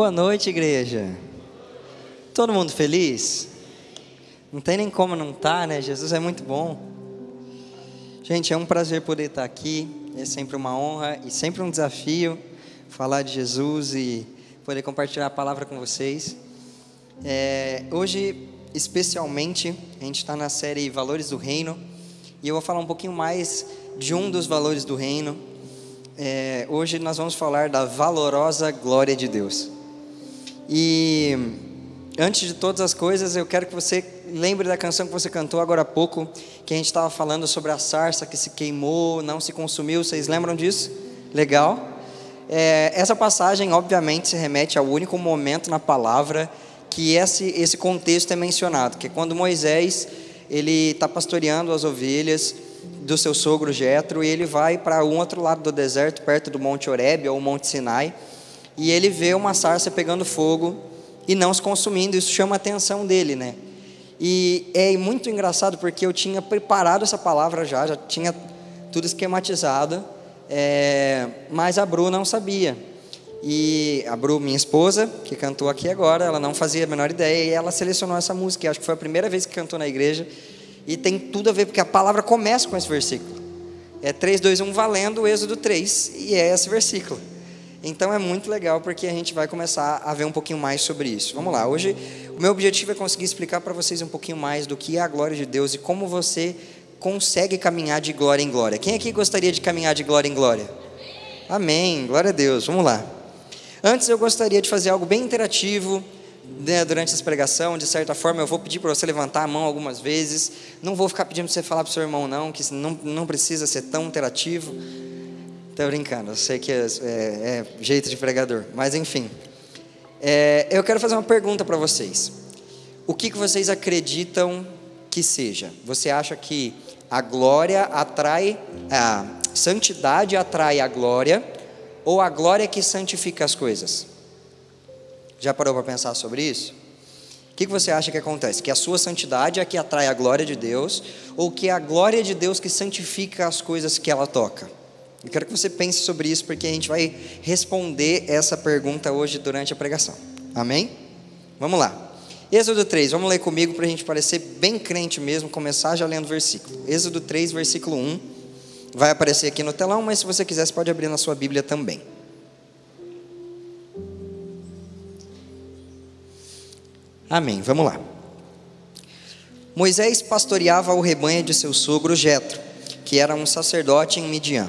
Boa noite, igreja. Todo mundo feliz? Não tem nem como não estar, tá, né? Jesus é muito bom. Gente, é um prazer poder estar aqui. É sempre uma honra e sempre um desafio falar de Jesus e poder compartilhar a palavra com vocês. É, hoje, especialmente, a gente está na série Valores do Reino e eu vou falar um pouquinho mais de um dos valores do reino. É, hoje nós vamos falar da valorosa glória de Deus. E antes de todas as coisas, eu quero que você lembre da canção que você cantou agora há pouco, que a gente estava falando sobre a sarça que se queimou, não se consumiu. Vocês lembram disso? Legal? É, essa passagem, obviamente, se remete ao único momento na palavra que esse, esse contexto é mencionado, que é quando Moisés ele está pastoreando as ovelhas do seu sogro Jetro e ele vai para um outro lado do deserto, perto do Monte Horebe ou Monte Sinai e ele vê uma sarça pegando fogo e não se consumindo. Isso chama a atenção dele, né? E é muito engraçado porque eu tinha preparado essa palavra já, já tinha tudo esquematizado, é, mas a Bru não sabia. E a Bru, minha esposa, que cantou aqui agora, ela não fazia a menor ideia e ela selecionou essa música. Acho que foi a primeira vez que cantou na igreja e tem tudo a ver porque a palavra começa com esse versículo. É 3, 2, 1 valendo o Êxodo 3 e é esse versículo. Então é muito legal porque a gente vai começar a ver um pouquinho mais sobre isso. Vamos lá, hoje o meu objetivo é conseguir explicar para vocês um pouquinho mais do que é a glória de Deus e como você consegue caminhar de glória em glória. Quem aqui gostaria de caminhar de glória em glória? Amém, glória a Deus. Vamos lá. Antes eu gostaria de fazer algo bem interativo né, durante essa pregação. De certa forma, eu vou pedir para você levantar a mão algumas vezes. Não vou ficar pedindo para você falar para o seu irmão, não, que não, não precisa ser tão interativo. Estou brincando, eu sei que é, é, é, jeito de pregador, mas enfim. É, eu quero fazer uma pergunta para vocês. O que, que vocês acreditam que seja? Você acha que a glória atrai, a santidade atrai a glória, ou a glória que santifica as coisas? Já parou para pensar sobre isso? O que, que você acha que acontece? Que a sua santidade é que atrai a glória de Deus, ou que é a glória de Deus que santifica as coisas que ela toca? Eu quero que você pense sobre isso, porque a gente vai responder essa pergunta hoje durante a pregação. Amém? Vamos lá. Êxodo 3, vamos ler comigo para a gente parecer bem crente mesmo, começar já lendo o versículo. Êxodo 3, versículo 1. Vai aparecer aqui no telão, mas se você quiser, você pode abrir na sua Bíblia também. Amém. Vamos lá. Moisés pastoreava o rebanho de seu sogro Jetro, que era um sacerdote em Midian.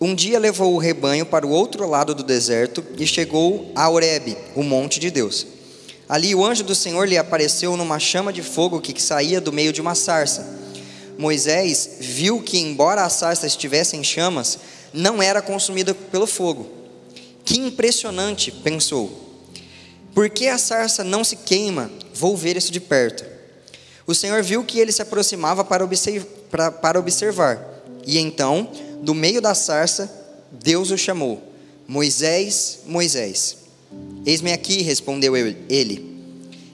Um dia levou o rebanho para o outro lado do deserto e chegou a Horebe, o monte de Deus. Ali o anjo do Senhor lhe apareceu numa chama de fogo que saía do meio de uma sarça. Moisés viu que, embora a sarça estivesse em chamas, não era consumida pelo fogo. Que impressionante, pensou. Por que a sarça não se queima? Vou ver isso de perto. O Senhor viu que ele se aproximava para observar, e então do meio da sarça, Deus o chamou: Moisés, Moisés. Eis-me aqui, respondeu ele.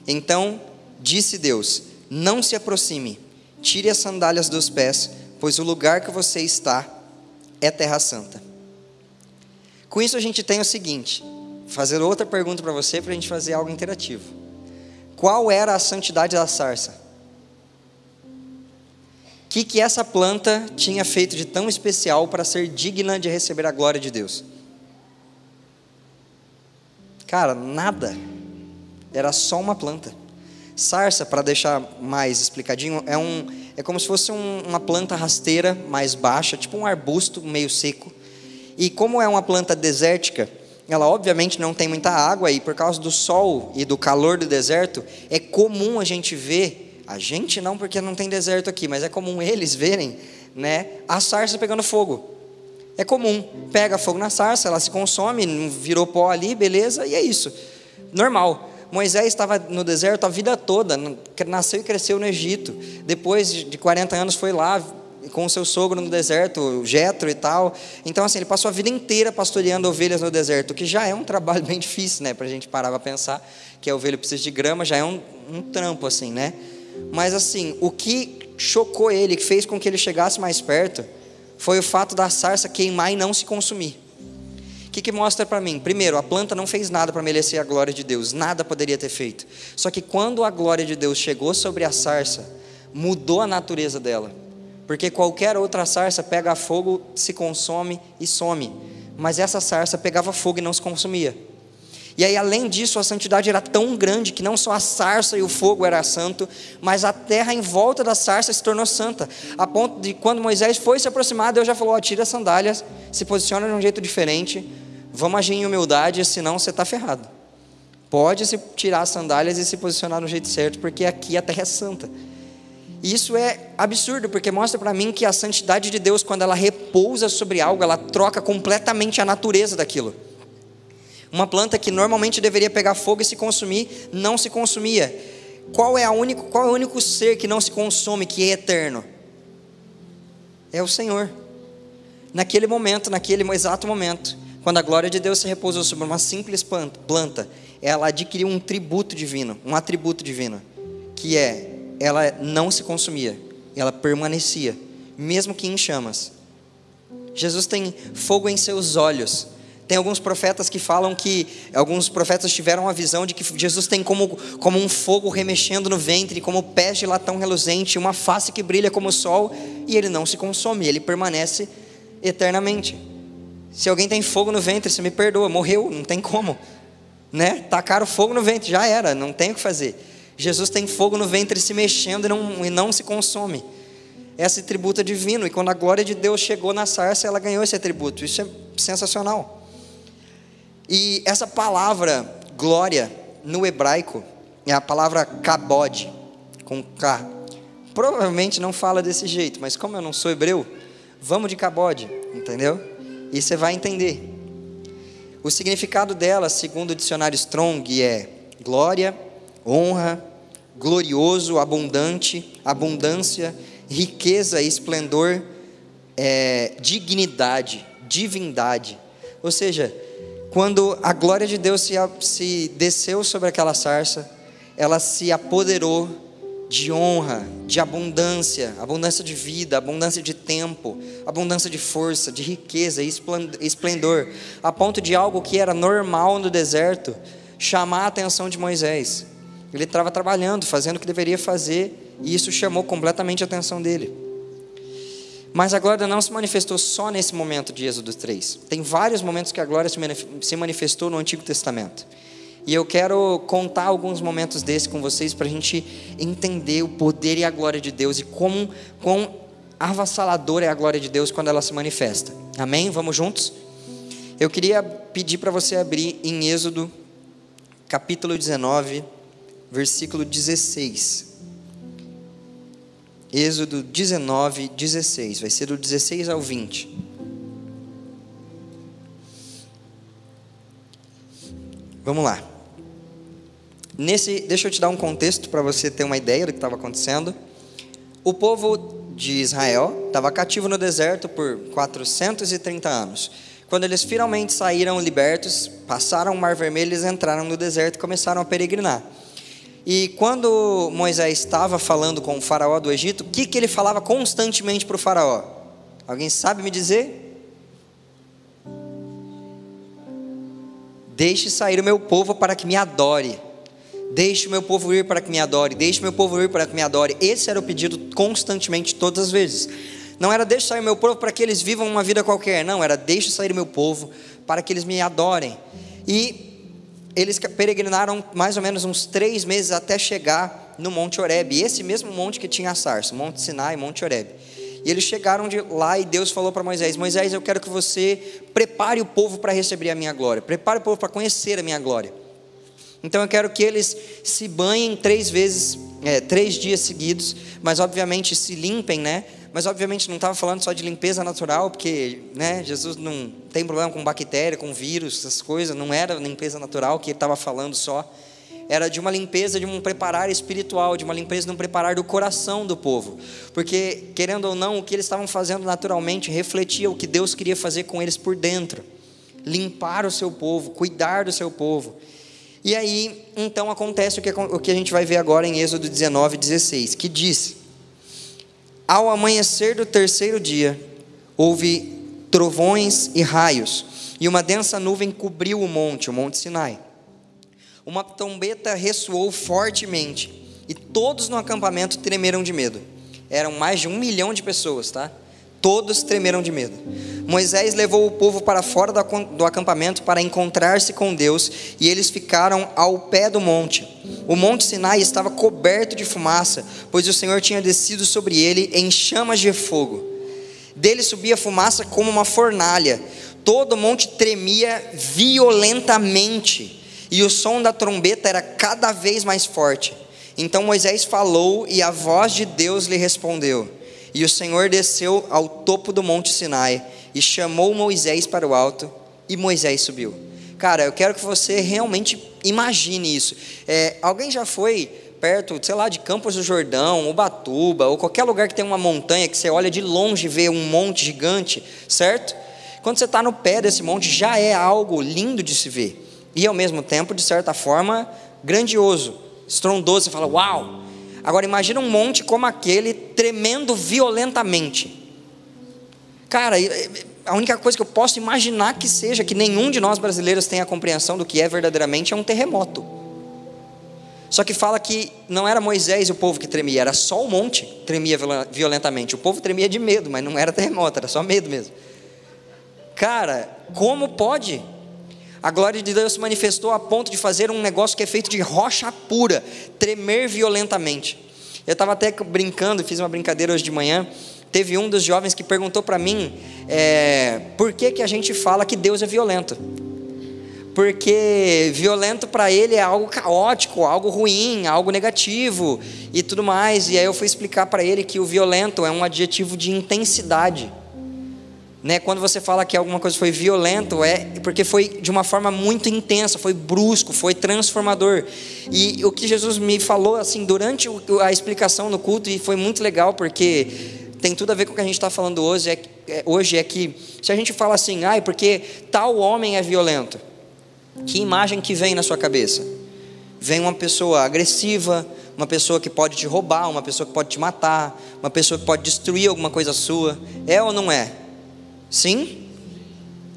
Então disse Deus: Não se aproxime, tire as sandálias dos pés, pois o lugar que você está é terra santa. Com isso a gente tem o seguinte: fazer outra pergunta para você para a gente fazer algo interativo. Qual era a santidade da sarça? Que, que essa planta tinha feito de tão especial para ser digna de receber a glória de Deus? Cara, nada. Era só uma planta. Sarça, para deixar mais explicadinho, é, um, é como se fosse um, uma planta rasteira mais baixa, tipo um arbusto meio seco. E como é uma planta desértica, ela obviamente não tem muita água e por causa do sol e do calor do deserto, é comum a gente ver a gente não, porque não tem deserto aqui, mas é comum eles verem, né, a sarça pegando fogo. É comum, pega fogo na sarça, ela se consome, virou pó ali, beleza, e é isso. Normal. Moisés estava no deserto a vida toda, nasceu e cresceu no Egito. Depois de 40 anos foi lá com o seu sogro no deserto, Jetro e tal. Então assim, ele passou a vida inteira pastoreando ovelhas no deserto, que já é um trabalho bem difícil, né, a gente parar para pensar que a ovelha precisa de grama, já é um, um trampo assim, né? Mas assim, o que chocou ele, que fez com que ele chegasse mais perto, foi o fato da sarça queimar e não se consumir. O que, que mostra para mim? Primeiro, a planta não fez nada para merecer a glória de Deus, nada poderia ter feito. Só que quando a glória de Deus chegou sobre a sarça, mudou a natureza dela. Porque qualquer outra sarça pega fogo, se consome e some. Mas essa sarça pegava fogo e não se consumia. E aí, além disso, a santidade era tão grande que não só a sarça e o fogo era santo, mas a terra em volta da sarça se tornou santa. A ponto de quando Moisés foi se aproximar, Deus já falou: oh, tira as sandálias, se posiciona de um jeito diferente, vamos agir em humildade, senão você está ferrado. Pode se tirar as sandálias e se posicionar no jeito certo, porque aqui a terra é santa. E isso é absurdo, porque mostra para mim que a santidade de Deus, quando ela repousa sobre algo, ela troca completamente a natureza daquilo. Uma planta que normalmente deveria pegar fogo e se consumir, não se consumia. Qual é, a único, qual é o único ser que não se consome, que é eterno? É o Senhor. Naquele momento, naquele exato momento, quando a glória de Deus se repousou sobre uma simples planta, ela adquiriu um tributo divino, um atributo divino, que é ela não se consumia, ela permanecia, mesmo que em chamas. Jesus tem fogo em seus olhos, tem alguns profetas que falam que, alguns profetas tiveram a visão de que Jesus tem como, como um fogo remexendo no ventre, como pés de latão reluzente, uma face que brilha como o sol, e ele não se consome, ele permanece eternamente. Se alguém tem fogo no ventre, você me perdoa, morreu, não tem como. Né? Tacaram fogo no ventre, já era, não tem o que fazer. Jesus tem fogo no ventre se mexendo e não, e não se consome. Esse tributo é divino, e quando a glória de Deus chegou na sarça, ela ganhou esse atributo. Isso é sensacional. E essa palavra glória no hebraico é a palavra kabod, com K. Provavelmente não fala desse jeito, mas como eu não sou hebreu, vamos de kabod, entendeu? E você vai entender. O significado dela, segundo o dicionário Strong, é glória, honra, glorioso, abundante, abundância, riqueza, esplendor, é, dignidade, divindade. Ou seja, quando a glória de Deus se, se desceu sobre aquela sarça, ela se apoderou de honra, de abundância, abundância de vida, abundância de tempo, abundância de força, de riqueza e esplendor, a ponto de algo que era normal no deserto chamar a atenção de Moisés. Ele estava trabalhando, fazendo o que deveria fazer, e isso chamou completamente a atenção dele. Mas a glória não se manifestou só nesse momento de Êxodo 3. Tem vários momentos que a glória se manifestou no Antigo Testamento. E eu quero contar alguns momentos desses com vocês para a gente entender o poder e a glória de Deus e como quão avassaladora é a glória de Deus quando ela se manifesta. Amém? Vamos juntos? Eu queria pedir para você abrir em Êxodo, capítulo 19, versículo 16. Êxodo 19, 16. Vai ser do 16 ao 20. Vamos lá. Nesse, deixa eu te dar um contexto para você ter uma ideia do que estava acontecendo. O povo de Israel estava cativo no deserto por 430 anos. Quando eles finalmente saíram libertos, passaram o Mar Vermelho, eles entraram no deserto e começaram a peregrinar. E quando Moisés estava falando com o faraó do Egito, o que, que ele falava constantemente para o faraó? Alguém sabe me dizer? Deixe sair o meu povo para que me adore. Deixe o meu povo ir para que me adore. Deixe o meu povo ir para que me adore. Esse era o pedido constantemente, todas as vezes. Não era deixe sair o meu povo para que eles vivam uma vida qualquer. Não, era deixe sair o meu povo para que eles me adorem. E eles peregrinaram mais ou menos uns três meses até chegar no Monte Oreb, esse mesmo monte que tinha a sarça, Monte Sinai Monte Oreb. E eles chegaram de lá e Deus falou para Moisés: Moisés, eu quero que você prepare o povo para receber a minha glória, prepare o povo para conhecer a minha glória. Então eu quero que eles se banhem três vezes, é, três dias seguidos, mas obviamente se limpem, né? Mas obviamente não estava falando só de limpeza natural, porque né, Jesus não tem problema com bactéria, com vírus, essas coisas, não era limpeza natural que ele estava falando só. Era de uma limpeza, de um preparar espiritual, de uma limpeza, de um preparar do coração do povo. Porque, querendo ou não, o que eles estavam fazendo naturalmente refletia o que Deus queria fazer com eles por dentro. Limpar o seu povo, cuidar do seu povo. E aí, então, acontece o que, o que a gente vai ver agora em Êxodo 19, 16, que diz: Ao amanhecer do terceiro dia, houve trovões e raios, e uma densa nuvem cobriu o monte, o Monte Sinai. Uma trombeta ressoou fortemente, e todos no acampamento tremeram de medo. Eram mais de um milhão de pessoas, tá? Todos tremeram de medo. Moisés levou o povo para fora do acampamento para encontrar-se com Deus, e eles ficaram ao pé do monte. O monte Sinai estava coberto de fumaça, pois o Senhor tinha descido sobre ele em chamas de fogo. Dele subia fumaça como uma fornalha. Todo o monte tremia violentamente, e o som da trombeta era cada vez mais forte. Então Moisés falou, e a voz de Deus lhe respondeu. E o Senhor desceu ao topo do monte Sinai e chamou Moisés para o alto, e Moisés subiu. Cara, eu quero que você realmente imagine isso. É, alguém já foi perto, sei lá, de Campos do Jordão, Ubatuba, ou qualquer lugar que tem uma montanha que você olha de longe e vê um monte gigante, certo? Quando você está no pé desse monte, já é algo lindo de se ver. E ao mesmo tempo, de certa forma, grandioso, estrondoso. Você fala, uau! Agora imagina um monte como aquele tremendo violentamente. Cara, a única coisa que eu posso imaginar que seja que nenhum de nós brasileiros tenha a compreensão do que é verdadeiramente é um terremoto. Só que fala que não era Moisés o povo que tremia, era só o monte tremia violentamente. O povo tremia de medo, mas não era terremoto, era só medo mesmo. Cara, como pode? A glória de Deus se manifestou a ponto de fazer um negócio que é feito de rocha pura, tremer violentamente. Eu estava até brincando, fiz uma brincadeira hoje de manhã. Teve um dos jovens que perguntou para mim é, por que, que a gente fala que Deus é violento. Porque violento para ele é algo caótico, algo ruim, algo negativo e tudo mais. E aí eu fui explicar para ele que o violento é um adjetivo de intensidade. Né? Quando você fala que alguma coisa foi violento, é porque foi de uma forma muito intensa, foi brusco, foi transformador. E o que Jesus me falou assim durante a explicação no culto e foi muito legal porque tem tudo a ver com o que a gente está falando hoje é, é, hoje é que se a gente fala assim, ai, porque tal homem é violento, que imagem que vem na sua cabeça? Vem uma pessoa agressiva, uma pessoa que pode te roubar, uma pessoa que pode te matar, uma pessoa que pode destruir alguma coisa sua. É ou não é? Sim?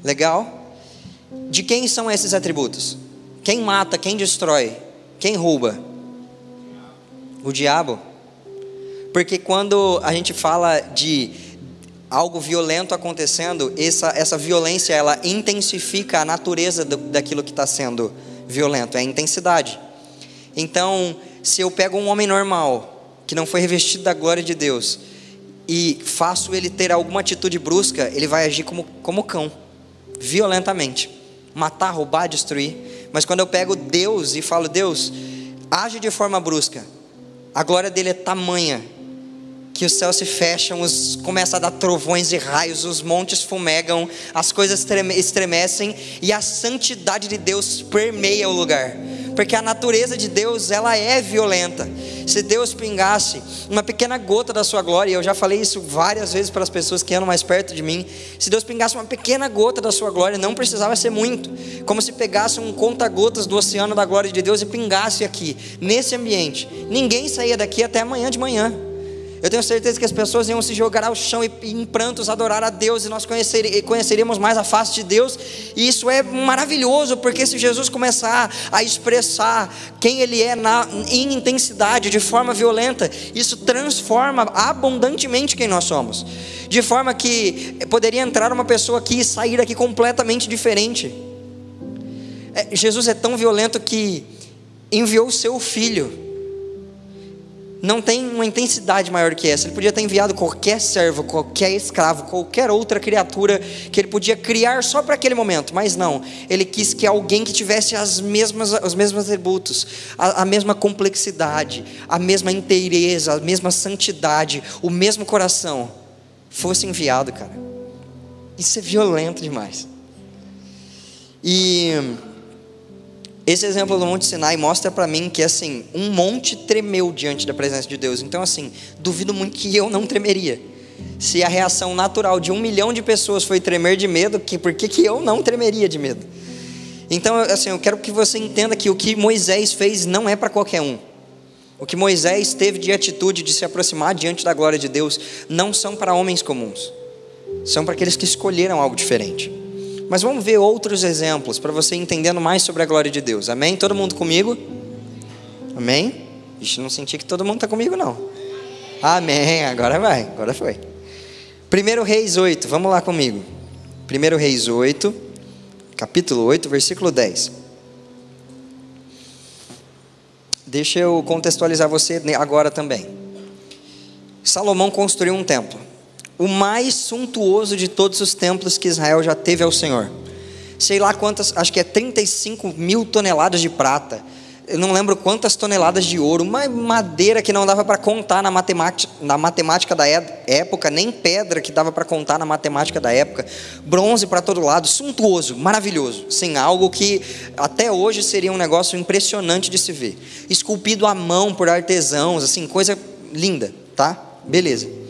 Legal? De quem são esses atributos? Quem mata, quem destrói, quem rouba? O diabo. Porque quando a gente fala de algo violento acontecendo, essa, essa violência ela intensifica a natureza do, daquilo que está sendo violento, é a intensidade. Então, se eu pego um homem normal, que não foi revestido da glória de Deus, e faço ele ter alguma atitude brusca, ele vai agir como, como cão, violentamente, matar, roubar, destruir. Mas quando eu pego Deus e falo, Deus, age de forma brusca, a glória dele é tamanha que os céus se fecham, os, começa a dar trovões e raios, os montes fumegam, as coisas estremecem e a santidade de Deus permeia o lugar porque a natureza de Deus ela é violenta. Se Deus pingasse uma pequena gota da sua glória, eu já falei isso várias vezes para as pessoas que andam mais perto de mim. Se Deus pingasse uma pequena gota da sua glória, não precisava ser muito, como se pegasse um conta-gotas do oceano da glória de Deus e pingasse aqui, nesse ambiente. Ninguém saía daqui até amanhã de manhã. Eu tenho certeza que as pessoas iam se jogar ao chão e em prantos adorar a Deus e nós conheceríamos mais a face de Deus. E isso é maravilhoso, porque se Jesus começar a expressar quem Ele é na, em intensidade, de forma violenta, isso transforma abundantemente quem nós somos. De forma que poderia entrar uma pessoa aqui e sair daqui completamente diferente. É, Jesus é tão violento que enviou o seu filho não tem uma intensidade maior que essa. Ele podia ter enviado qualquer servo, qualquer escravo, qualquer outra criatura que ele podia criar só para aquele momento, mas não. Ele quis que alguém que tivesse as mesmas, os mesmos atributos, a, a mesma complexidade, a mesma inteireza, a mesma santidade, o mesmo coração, fosse enviado, cara. Isso é violento demais. E esse exemplo do Monte Sinai mostra para mim que assim, um monte tremeu diante da presença de Deus. Então assim, duvido muito que eu não tremeria. Se a reação natural de um milhão de pessoas foi tremer de medo, que, por que, que eu não tremeria de medo? Então, assim, eu quero que você entenda que o que Moisés fez não é para qualquer um. O que Moisés teve de atitude de se aproximar diante da glória de Deus não são para homens comuns. São para aqueles que escolheram algo diferente. Mas vamos ver outros exemplos para você entendendo mais sobre a glória de Deus. Amém? Todo mundo comigo? Amém? Ixi, não senti que todo mundo está comigo, não. Amém. Agora vai, agora foi. 1 Reis 8, vamos lá comigo. 1 Reis 8, capítulo 8, versículo 10. Deixa eu contextualizar você agora também. Salomão construiu um templo o mais suntuoso de todos os templos que Israel já teve ao Senhor. Sei lá quantas, acho que é 35 mil toneladas de prata. Eu não lembro quantas toneladas de ouro, uma madeira que não dava para contar na matemática, na matemática da época, nem pedra que dava para contar na matemática da época, bronze para todo lado, suntuoso, maravilhoso, sim, algo que até hoje seria um negócio impressionante de se ver, esculpido à mão por artesãos, assim, coisa linda, tá? Beleza.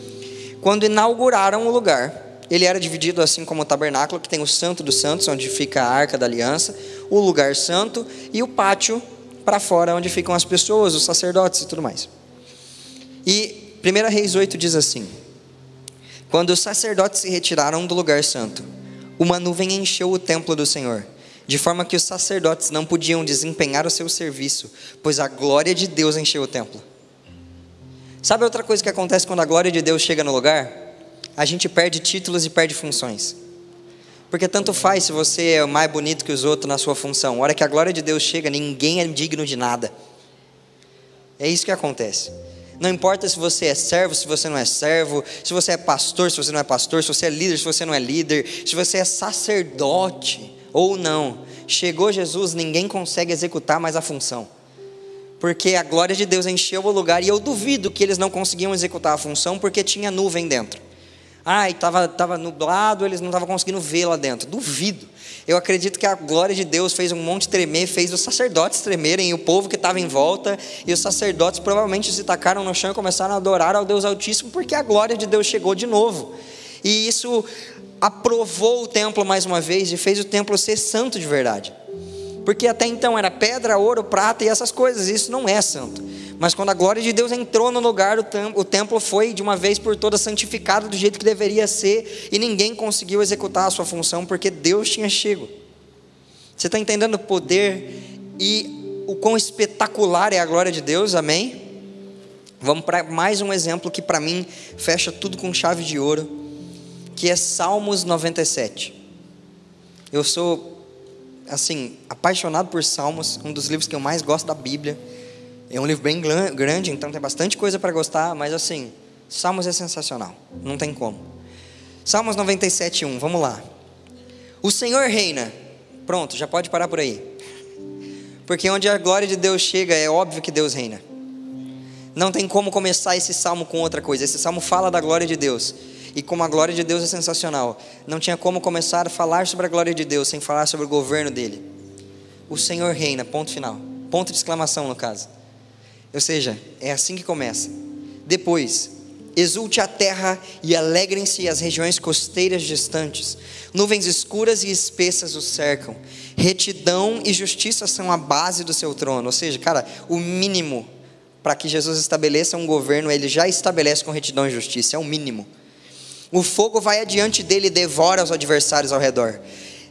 Quando inauguraram o lugar, ele era dividido assim como o tabernáculo, que tem o Santo dos Santos, onde fica a Arca da Aliança, o lugar santo e o pátio para fora, onde ficam as pessoas, os sacerdotes e tudo mais. E 1 Reis 8 diz assim: Quando os sacerdotes se retiraram do lugar santo, uma nuvem encheu o templo do Senhor, de forma que os sacerdotes não podiam desempenhar o seu serviço, pois a glória de Deus encheu o templo. Sabe outra coisa que acontece quando a glória de Deus chega no lugar? A gente perde títulos e perde funções. Porque tanto faz se você é mais bonito que os outros na sua função. A hora que a glória de Deus chega, ninguém é digno de nada. É isso que acontece. Não importa se você é servo, se você não é servo, se você é pastor, se você não é pastor, se você é líder, se você não é líder, se você é sacerdote ou não. Chegou Jesus, ninguém consegue executar mais a função porque a glória de Deus encheu o lugar e eu duvido que eles não conseguiam executar a função porque tinha nuvem dentro. Ah, estava tava nublado, eles não estavam conseguindo ver lá dentro. Duvido. Eu acredito que a glória de Deus fez um monte tremer, fez os sacerdotes tremerem, o povo que estava em volta, e os sacerdotes provavelmente se tacaram no chão e começaram a adorar ao Deus Altíssimo, porque a glória de Deus chegou de novo. E isso aprovou o templo mais uma vez e fez o templo ser santo de verdade. Porque até então era pedra, ouro, prata e essas coisas, isso não é santo. Mas quando a glória de Deus entrou no lugar, o templo foi de uma vez por todas santificado do jeito que deveria ser, e ninguém conseguiu executar a sua função porque Deus tinha chego. Você está entendendo o poder e o quão espetacular é a glória de Deus, amém? Vamos para mais um exemplo que para mim fecha tudo com chave de ouro, que é Salmos 97. Eu sou assim, apaixonado por Salmos, um dos livros que eu mais gosto da Bíblia. É um livro bem grande, então tem bastante coisa para gostar, mas assim, Salmos é sensacional, não tem como. Salmos 97:1, vamos lá. O Senhor reina. Pronto, já pode parar por aí. Porque onde a glória de Deus chega, é óbvio que Deus reina. Não tem como começar esse salmo com outra coisa. Esse salmo fala da glória de Deus. E como a glória de Deus é sensacional, não tinha como começar a falar sobre a glória de Deus sem falar sobre o governo dele. O Senhor reina, ponto final. Ponto de exclamação no caso. Ou seja, é assim que começa. Depois, exulte a terra e alegrem-se as regiões costeiras distantes. Nuvens escuras e espessas o cercam. Retidão e justiça são a base do seu trono. Ou seja, cara, o mínimo para que Jesus estabeleça um governo, ele já estabelece com retidão e justiça, é o mínimo. O fogo vai adiante dele e devora os adversários ao redor.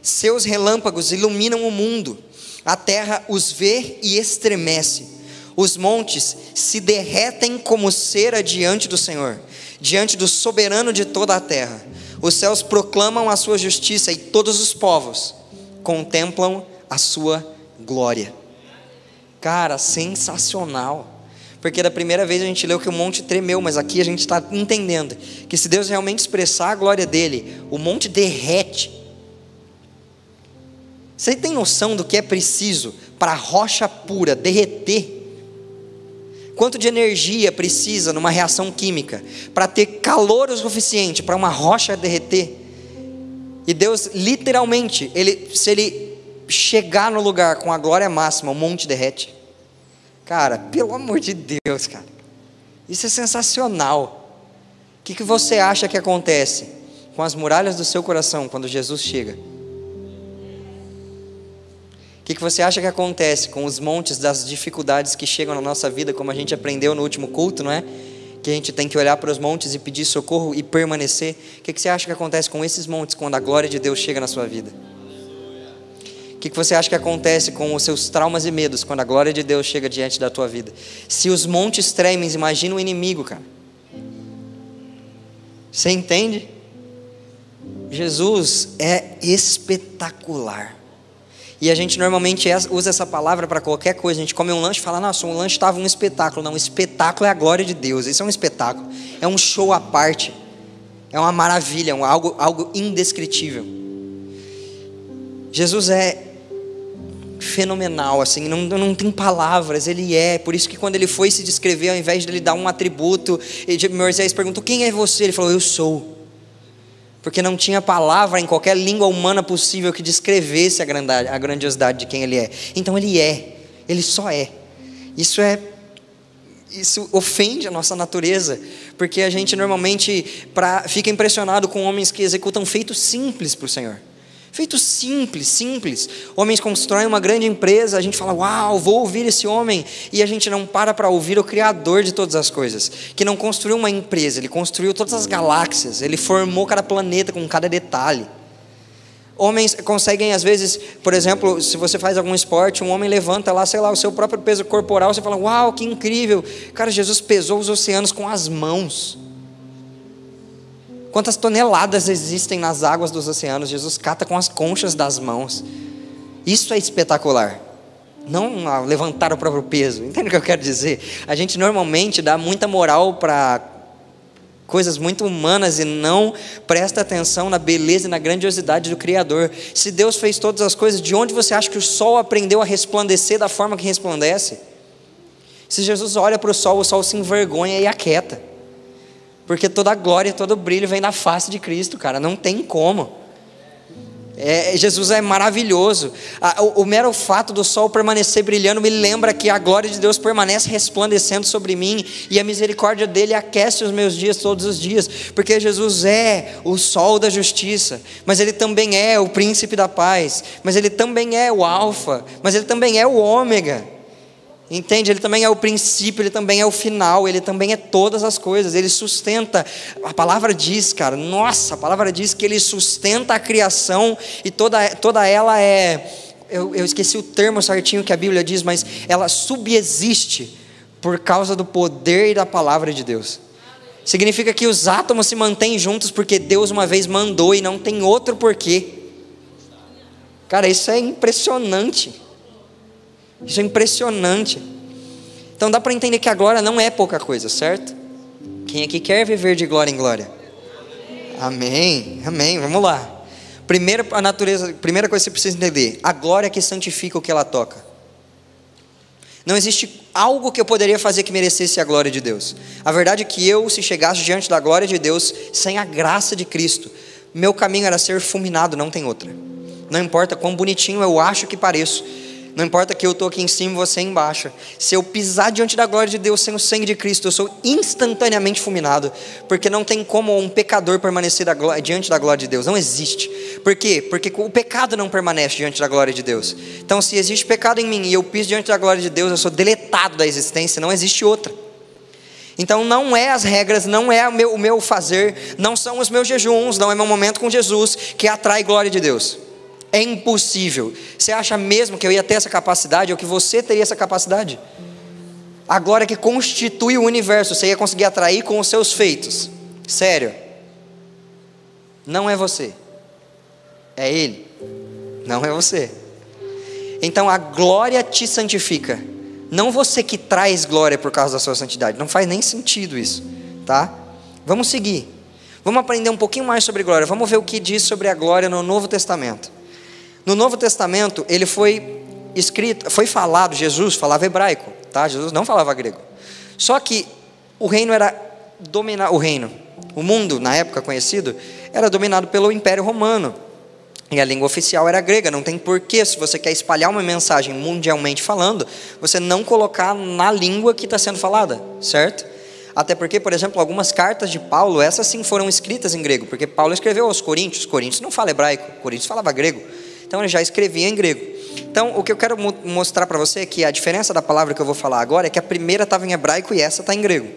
Seus relâmpagos iluminam o mundo. A terra os vê e estremece. Os montes se derretem como cera diante do Senhor, diante do soberano de toda a terra. Os céus proclamam a sua justiça e todos os povos contemplam a sua glória. Cara, sensacional. Porque da primeira vez a gente leu que o monte tremeu, mas aqui a gente está entendendo que se Deus realmente expressar a glória dele, o monte derrete. Você tem noção do que é preciso para a rocha pura derreter? Quanto de energia precisa numa reação química para ter calor o suficiente para uma rocha derreter? E Deus literalmente, ele, se ele chegar no lugar com a glória máxima, o monte derrete. Cara, pelo amor de Deus, cara. Isso é sensacional. O que, que você acha que acontece com as muralhas do seu coração quando Jesus chega? O que, que você acha que acontece com os montes das dificuldades que chegam na nossa vida, como a gente aprendeu no último culto, não é? Que a gente tem que olhar para os montes e pedir socorro e permanecer. O que, que você acha que acontece com esses montes quando a glória de Deus chega na sua vida? Que, que você acha que acontece com os seus traumas e medos quando a glória de Deus chega diante da tua vida? Se os montes tremem, imagina o inimigo, cara. Você entende? Jesus é espetacular. E a gente normalmente usa essa palavra para qualquer coisa. A gente come um lanche e fala, nossa, um lanche estava um espetáculo. Não, um espetáculo é a glória de Deus. Isso é um espetáculo. É um show à parte. É uma maravilha, um, algo, algo indescritível. Jesus é fenomenal, assim, não, não tem palavras, ele é. Por isso que quando ele foi se descrever, ao invés de ele dar um atributo, Moisés perguntou: Quem é você? Ele falou: Eu sou. Porque não tinha palavra em qualquer língua humana possível que descrevesse a grandiosidade de quem ele é. Então ele é, ele só é. Isso é isso ofende a nossa natureza, porque a gente normalmente pra, fica impressionado com homens que executam feitos simples para o Senhor. Feito simples, simples. Homens constroem uma grande empresa, a gente fala, uau, vou ouvir esse homem. E a gente não para para ouvir o Criador de todas as coisas, que não construiu uma empresa, ele construiu todas as galáxias, ele formou cada planeta com cada detalhe. Homens conseguem, às vezes, por exemplo, se você faz algum esporte, um homem levanta lá, sei lá, o seu próprio peso corporal, você fala, uau, que incrível. Cara, Jesus pesou os oceanos com as mãos. Quantas toneladas existem nas águas dos oceanos? Jesus cata com as conchas das mãos. Isso é espetacular. Não levantar o próprio peso. Entende o que eu quero dizer? A gente normalmente dá muita moral para coisas muito humanas e não presta atenção na beleza e na grandiosidade do Criador. Se Deus fez todas as coisas, de onde você acha que o sol aprendeu a resplandecer da forma que resplandece? Se Jesus olha para o sol, o sol se envergonha e aquieta. Porque toda a glória, todo o brilho vem da face de Cristo, cara. Não tem como. É, Jesus é maravilhoso. O, o, mero fato do sol permanecer brilhando me lembra que a glória de Deus permanece resplandecendo sobre mim e a misericórdia dele aquece os meus dias todos os dias, porque Jesus é o sol da justiça, mas ele também é o príncipe da paz, mas ele também é o alfa, mas ele também é o ômega. Entende? Ele também é o princípio, ele também é o final, ele também é todas as coisas, ele sustenta. A palavra diz, cara, nossa, a palavra diz que ele sustenta a criação e toda, toda ela é. Eu, eu esqueci o termo certinho que a Bíblia diz, mas ela subexiste por causa do poder e da palavra de Deus. Significa que os átomos se mantêm juntos porque Deus uma vez mandou e não tem outro porquê. Cara, isso é impressionante. Isso é impressionante. Então dá para entender que a glória não é pouca coisa, certo? Quem aqui quer viver de glória em glória? Amém. Amém. Vamos lá. Primeira a natureza, primeira coisa que você precisa entender, a glória que santifica o que ela toca. Não existe algo que eu poderia fazer que merecesse a glória de Deus. A verdade é que eu, se chegasse diante da glória de Deus sem a graça de Cristo, meu caminho era ser fulminado, não tem outra. Não importa quão bonitinho eu acho que pareço, não importa que eu estou aqui em cima e você embaixo. Se eu pisar diante da glória de Deus sem o sangue de Cristo, eu sou instantaneamente fulminado. Porque não tem como um pecador permanecer da glória, diante da glória de Deus. Não existe. Por quê? Porque o pecado não permanece diante da glória de Deus. Então, se existe pecado em mim e eu piso diante da glória de Deus, eu sou deletado da existência. Não existe outra. Então não é as regras, não é o meu, o meu fazer, não são os meus jejuns, não é meu momento com Jesus que atrai glória de Deus. É impossível. Você acha mesmo que eu ia ter essa capacidade ou que você teria essa capacidade? A glória que constitui o universo, você ia conseguir atrair com os seus feitos. Sério. Não é você. É Ele. Não é você. Então a glória te santifica. Não você que traz glória por causa da sua santidade. Não faz nem sentido isso. Tá? Vamos seguir. Vamos aprender um pouquinho mais sobre glória. Vamos ver o que diz sobre a glória no Novo Testamento. No Novo Testamento, ele foi escrito, foi falado, Jesus falava hebraico, tá? Jesus não falava grego. Só que o reino era dominar o reino, o mundo na época conhecido era dominado pelo Império Romano. E a língua oficial era grega, não tem porquê, se você quer espalhar uma mensagem mundialmente falando, você não colocar na língua que está sendo falada, certo? Até porque, por exemplo, algumas cartas de Paulo, essas sim foram escritas em grego, porque Paulo escreveu aos Coríntios, Coríntios não fala hebraico, Coríntios falava grego. Então ele já escrevia em grego. Então o que eu quero mostrar para você é que a diferença da palavra que eu vou falar agora é que a primeira estava em hebraico e essa está em grego.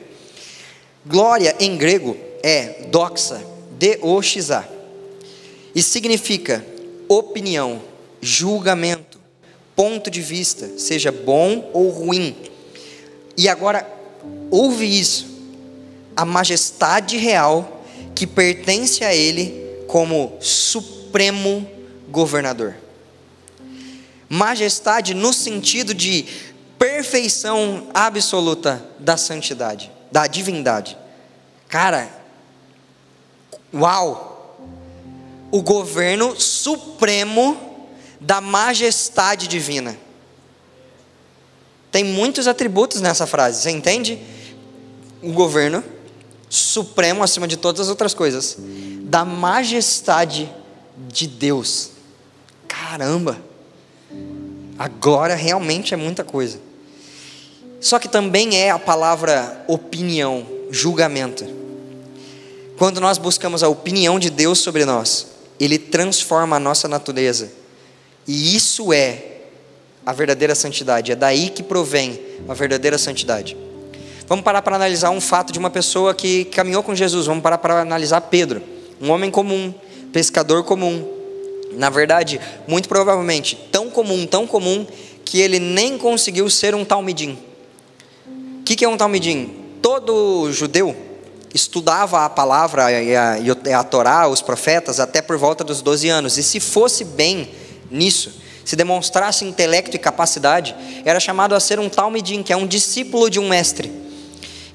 Glória em grego é doxa, D-O-X-A. E significa opinião, julgamento, ponto de vista, seja bom ou ruim. E agora, ouve isso: a majestade real que pertence a Ele como supremo governador. Majestade no sentido de perfeição absoluta da santidade, da divindade. Cara, uau! O governo supremo da majestade divina. Tem muitos atributos nessa frase, você entende? O governo supremo acima de todas as outras coisas, da majestade de Deus. Caramba! A glória realmente é muita coisa. Só que também é a palavra opinião, julgamento. Quando nós buscamos a opinião de Deus sobre nós, Ele transforma a nossa natureza. E isso é a verdadeira santidade. É daí que provém a verdadeira santidade. Vamos parar para analisar um fato de uma pessoa que caminhou com Jesus. Vamos parar para analisar Pedro, um homem comum, pescador comum, na verdade, muito provavelmente, tão comum, tão comum, que ele nem conseguiu ser um talmidim. O que, que é um talmidim? Todo judeu estudava a palavra e a, e a Torá, os profetas, até por volta dos 12 anos. E se fosse bem nisso, se demonstrasse intelecto e capacidade, era chamado a ser um talmidim, que é um discípulo de um mestre.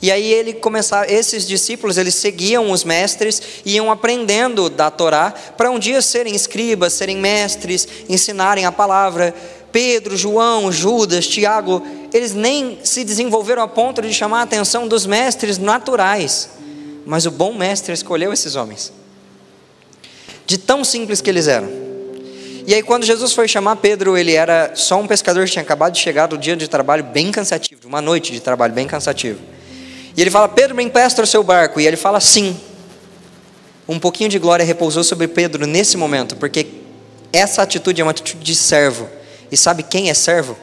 E aí ele começava, esses discípulos, eles seguiam os mestres iam aprendendo da Torá para um dia serem escribas, serem mestres, ensinarem a palavra. Pedro, João, Judas, Tiago, eles nem se desenvolveram a ponto de chamar a atenção dos mestres naturais. Mas o bom mestre escolheu esses homens. De tão simples que eles eram. E aí, quando Jesus foi chamar Pedro, ele era só um pescador que tinha acabado de chegar do dia de trabalho bem cansativo, de uma noite de trabalho bem cansativo. E ele fala: Pedro, me empresta o seu barco. E ele fala: Sim. Um pouquinho de glória repousou sobre Pedro nesse momento, porque essa atitude é uma atitude de servo. E sabe quem é servo?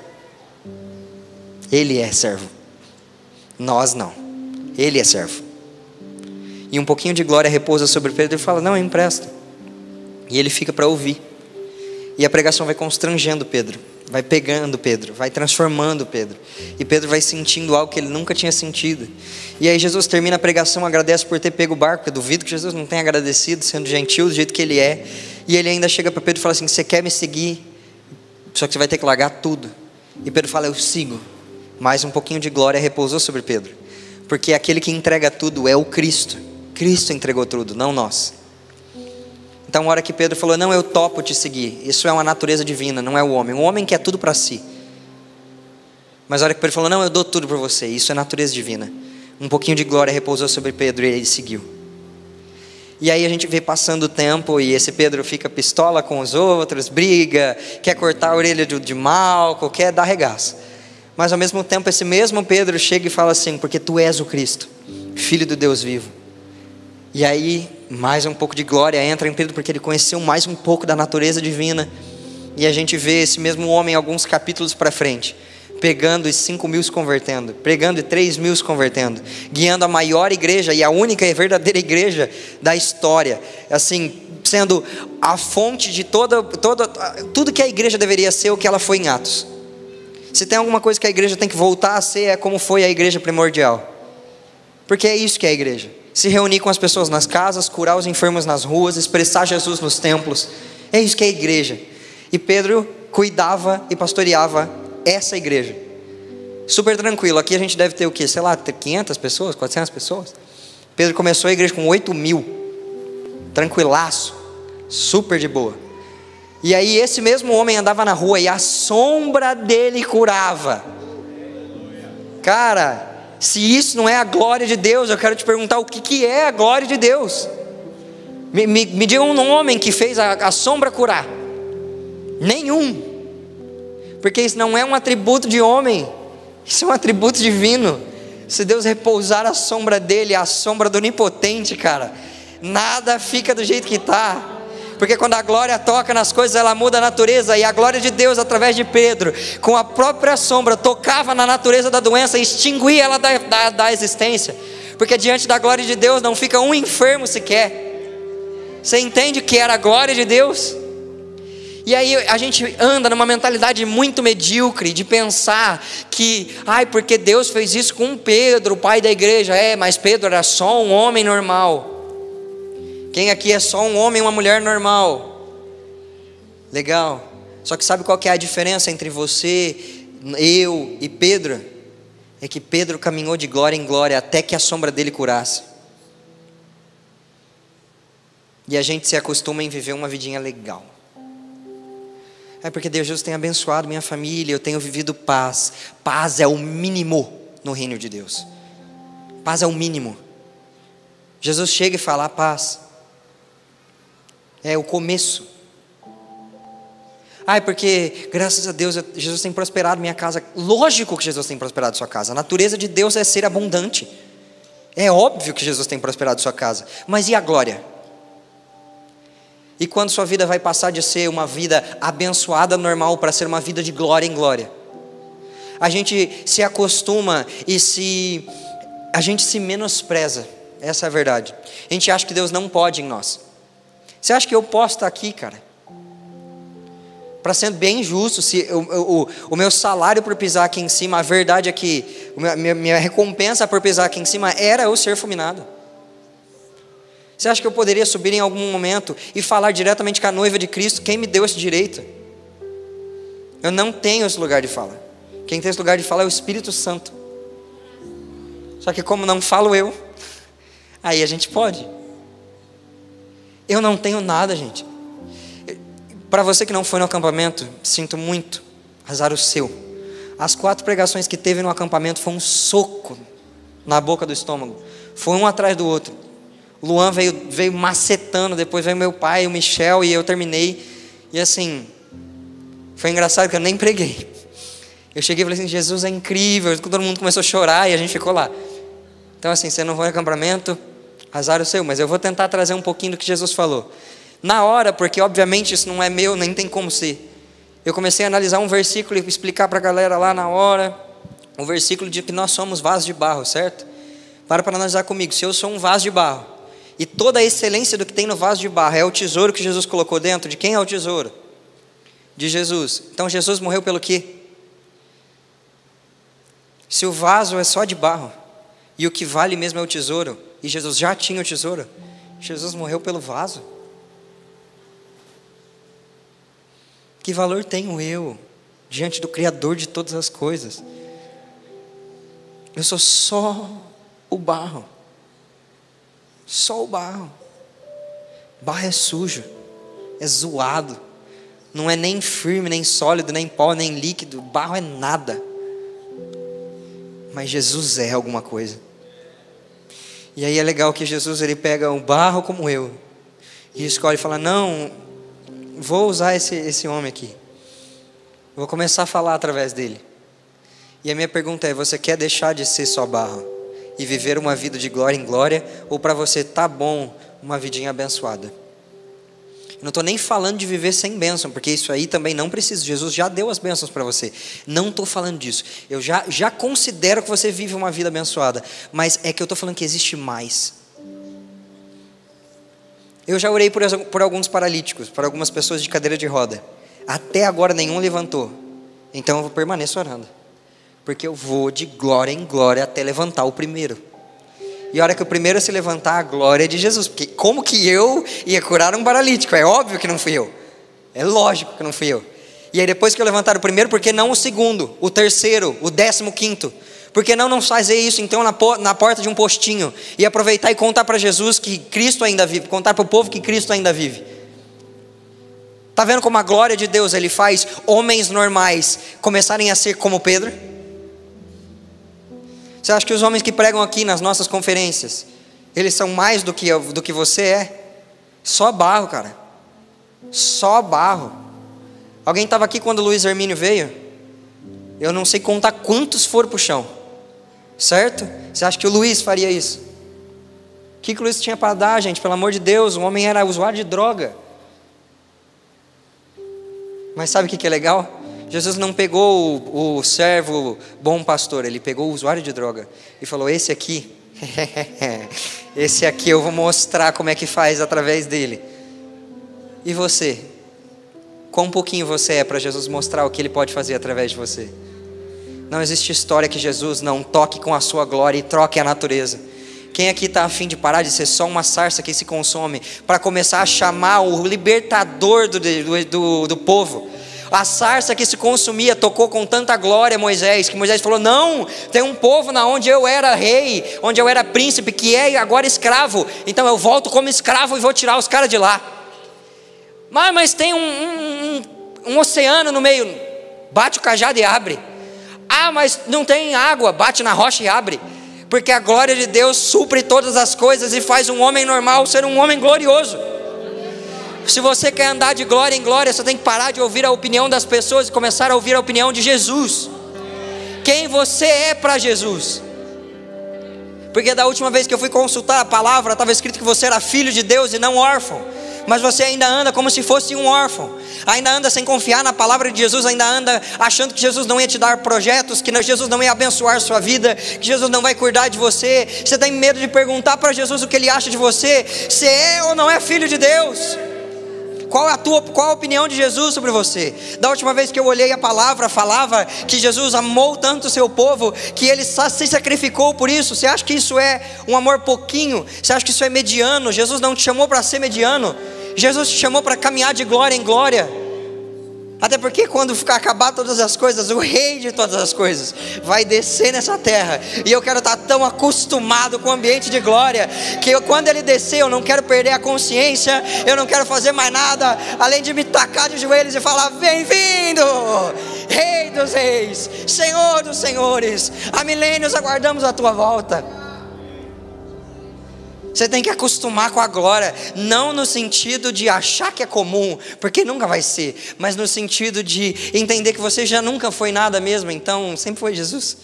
Ele é servo. Nós não. Ele é servo. E um pouquinho de glória repousa sobre Pedro e fala: Não, empresta. E ele fica para ouvir. E a pregação vai constrangendo Pedro vai pegando Pedro, vai transformando Pedro. E Pedro vai sentindo algo que ele nunca tinha sentido. E aí Jesus termina a pregação, agradece por ter pego o barco. Eu duvido que Jesus não tenha agradecido, sendo gentil do jeito que ele é. E ele ainda chega para Pedro e fala assim: Você quer me seguir? Só que você vai ter que largar tudo. E Pedro fala: Eu sigo. Mais um pouquinho de glória repousou sobre Pedro. Porque aquele que entrega tudo é o Cristo. Cristo entregou tudo, não nós. Então, a hora que Pedro falou: Não, eu topo te seguir. Isso é uma natureza divina, não é o homem. O homem quer tudo para si. Mas a hora que Pedro falou: Não, eu dou tudo para você. Isso é natureza divina. Um pouquinho de glória repousou sobre Pedro e ele seguiu. E aí a gente vê passando o tempo e esse Pedro fica pistola com os outros, briga, quer cortar a orelha de, de Malco, quer dar regaço. Mas ao mesmo tempo, esse mesmo Pedro chega e fala assim: Porque tu és o Cristo, filho do Deus vivo. E aí, mais um pouco de glória entra em Pedro, porque ele conheceu mais um pouco da natureza divina. E a gente vê esse mesmo homem alguns capítulos para frente, pegando os cinco mil se convertendo, pregando e três mil se convertendo, guiando a maior igreja e a única e verdadeira igreja da história, assim, sendo a fonte de toda, toda, tudo que a igreja deveria ser o que ela foi em Atos. Se tem alguma coisa que a igreja tem que voltar a ser, é como foi a igreja primordial, porque é isso que é a igreja se reunir com as pessoas nas casas, curar os enfermos nas ruas, expressar Jesus nos templos. É isso que é a igreja. E Pedro cuidava e pastoreava essa igreja. Super tranquilo. Aqui a gente deve ter o quê? Sei lá, 500 pessoas, 400 pessoas. Pedro começou a igreja com 8 mil. Tranquilaço. Super de boa. E aí esse mesmo homem andava na rua e a sombra dele curava. Cara, se isso não é a glória de Deus, eu quero te perguntar o que, que é a glória de Deus. Me, me, me diga um homem que fez a, a sombra curar. Nenhum. Porque isso não é um atributo de homem, isso é um atributo divino. Se Deus repousar a sombra dele, a sombra do onipotente, cara, nada fica do jeito que está. Porque quando a glória toca nas coisas, ela muda a natureza. E a glória de Deus, através de Pedro, com a própria sombra, tocava na natureza da doença e extinguia ela da, da, da existência. Porque diante da glória de Deus não fica um enfermo sequer. Você entende que era a glória de Deus? E aí a gente anda numa mentalidade muito medíocre de pensar que, ai, porque Deus fez isso com Pedro, o pai da igreja. É, mas Pedro era só um homem normal. Quem aqui é só um homem e uma mulher normal? Legal. Só que sabe qual que é a diferença entre você, eu e Pedro? É que Pedro caminhou de glória em glória até que a sombra dele curasse. E a gente se acostuma em viver uma vidinha legal. É porque Deus tem abençoado minha família, eu tenho vivido paz. Paz é o mínimo no reino de Deus. Paz é o mínimo. Jesus chega e fala: paz. É o começo. Ah, é porque graças a Deus Jesus tem prosperado minha casa. Lógico que Jesus tem prosperado sua casa. A natureza de Deus é ser abundante. É óbvio que Jesus tem prosperado sua casa. Mas e a glória? E quando sua vida vai passar de ser uma vida abençoada normal para ser uma vida de glória em glória? A gente se acostuma e se a gente se menospreza. Essa é a verdade. A gente acha que Deus não pode em nós. Você acha que eu posso estar aqui, cara? Para ser bem justo, se o, o, o, meu salário por pisar aqui em cima, a verdade é que minha, minha recompensa por pisar aqui em cima era eu ser fulminado. Você acha que eu poderia subir em algum momento e falar diretamente com a noiva de Cristo? Quem me deu esse direito? Eu não tenho esse lugar de fala. Quem tem esse lugar de fala é o Espírito Santo. Só que, como não falo eu, aí a gente pode. Eu não tenho nada, gente. Para você que não foi no acampamento, sinto muito, azar o seu. As quatro pregações que teve no acampamento foi um soco na boca do estômago. Foi um atrás do outro. Luan veio, veio macetando, depois veio meu pai, o Michel, e eu terminei. E assim, foi engraçado que eu nem preguei. Eu cheguei e falei assim: Jesus é incrível. Todo mundo começou a chorar e a gente ficou lá. Então, assim, você não vai ao acampamento, azar o seu, mas eu vou tentar trazer um pouquinho do que Jesus falou. Na hora, porque obviamente isso não é meu, nem tem como ser. Eu comecei a analisar um versículo e explicar para a galera lá na hora. O um versículo de que nós somos vasos de barro, certo? Para para analisar comigo. Se eu sou um vaso de barro, e toda a excelência do que tem no vaso de barro é o tesouro que Jesus colocou dentro. De quem é o tesouro? De Jesus. Então Jesus morreu pelo quê? Se o vaso é só de barro e o que vale mesmo é o tesouro, e Jesus já tinha o tesouro, Jesus morreu pelo vaso. Que valor tenho eu diante do Criador de todas as coisas? Eu sou só o barro. Só o barro. Barro é sujo, é zoado, não é nem firme, nem sólido, nem pó, nem líquido. Barro é nada. Mas Jesus é alguma coisa. E aí é legal que Jesus ele pega um barro como eu e escolhe falar: não, vou usar esse, esse homem aqui. Vou começar a falar através dele. E a minha pergunta é: você quer deixar de ser só barro? e viver uma vida de glória em glória, ou para você tá bom, uma vidinha abençoada. Não estou nem falando de viver sem bênção, porque isso aí também não precisa. Jesus já deu as bênçãos para você. Não estou falando disso. Eu já, já considero que você vive uma vida abençoada. Mas é que eu estou falando que existe mais. Eu já orei por, por alguns paralíticos, por algumas pessoas de cadeira de roda. Até agora nenhum levantou. Então eu permaneço orando porque eu vou de glória em glória até levantar o primeiro. E a hora que o primeiro se levantar, a glória é de Jesus. Porque como que eu ia curar um paralítico? É óbvio que não fui eu. É lógico que não fui eu. E aí depois que eu levantar o primeiro, por que não o segundo, o terceiro, o décimo quinto? Por que não não fazer isso então na, na porta de um postinho e aproveitar e contar para Jesus que Cristo ainda vive, contar para o povo que Cristo ainda vive? Tá vendo como a glória de Deus ele faz homens normais começarem a ser como Pedro? Você acha que os homens que pregam aqui nas nossas conferências, eles são mais do que, do que você é? Só barro, cara. Só barro. Alguém estava aqui quando o Luiz Hermínio veio? Eu não sei contar quantos foram para o chão. Certo? Você acha que o Luiz faria isso? O que, que o Luiz tinha para dar, gente? Pelo amor de Deus, o homem era usuário de droga. Mas sabe o que, que é legal? Jesus não pegou o, o servo bom pastor, ele pegou o usuário de droga e falou: Esse aqui, esse aqui eu vou mostrar como é que faz através dele. E você? Quão pouquinho você é para Jesus mostrar o que Ele pode fazer através de você. Não existe história que Jesus não toque com a sua glória e troque a natureza. Quem aqui está afim de parar de ser só uma sarça que se consome, para começar a chamar o libertador do, do, do, do povo? A sarça que se consumia tocou com tanta glória Moisés, que Moisés falou: Não, tem um povo na onde eu era rei, onde eu era príncipe, que é agora escravo. Então eu volto como escravo e vou tirar os caras de lá. Mas, mas tem um, um, um, um oceano no meio, bate o cajado e abre. Ah, mas não tem água, bate na rocha e abre. Porque a glória de Deus supre todas as coisas e faz um homem normal ser um homem glorioso. Se você quer andar de glória em glória, você tem que parar de ouvir a opinião das pessoas e começar a ouvir a opinião de Jesus. Quem você é para Jesus? Porque da última vez que eu fui consultar a palavra, estava escrito que você era filho de Deus e não órfão. Mas você ainda anda como se fosse um órfão, ainda anda sem confiar na palavra de Jesus, ainda anda achando que Jesus não ia te dar projetos, que Jesus não ia abençoar sua vida, que Jesus não vai cuidar de você. Você tem medo de perguntar para Jesus o que ele acha de você, se é ou não é filho de Deus. Qual é a tua, qual a opinião de Jesus sobre você? Da última vez que eu olhei a palavra, falava que Jesus amou tanto o seu povo que ele se sacrificou por isso. Você acha que isso é um amor pouquinho? Você acha que isso é mediano? Jesus não te chamou para ser mediano. Jesus te chamou para caminhar de glória em glória. Até porque quando ficar acabar todas as coisas, o rei de todas as coisas vai descer nessa terra. E eu quero estar tão acostumado com o ambiente de glória que eu, quando ele descer, eu não quero perder a consciência, eu não quero fazer mais nada além de me tacar de joelhos e falar: "Bem-vindo, Rei dos reis, Senhor dos senhores. Há milênios aguardamos a tua volta." Você tem que acostumar com a glória, não no sentido de achar que é comum, porque nunca vai ser, mas no sentido de entender que você já nunca foi nada mesmo, então sempre foi Jesus.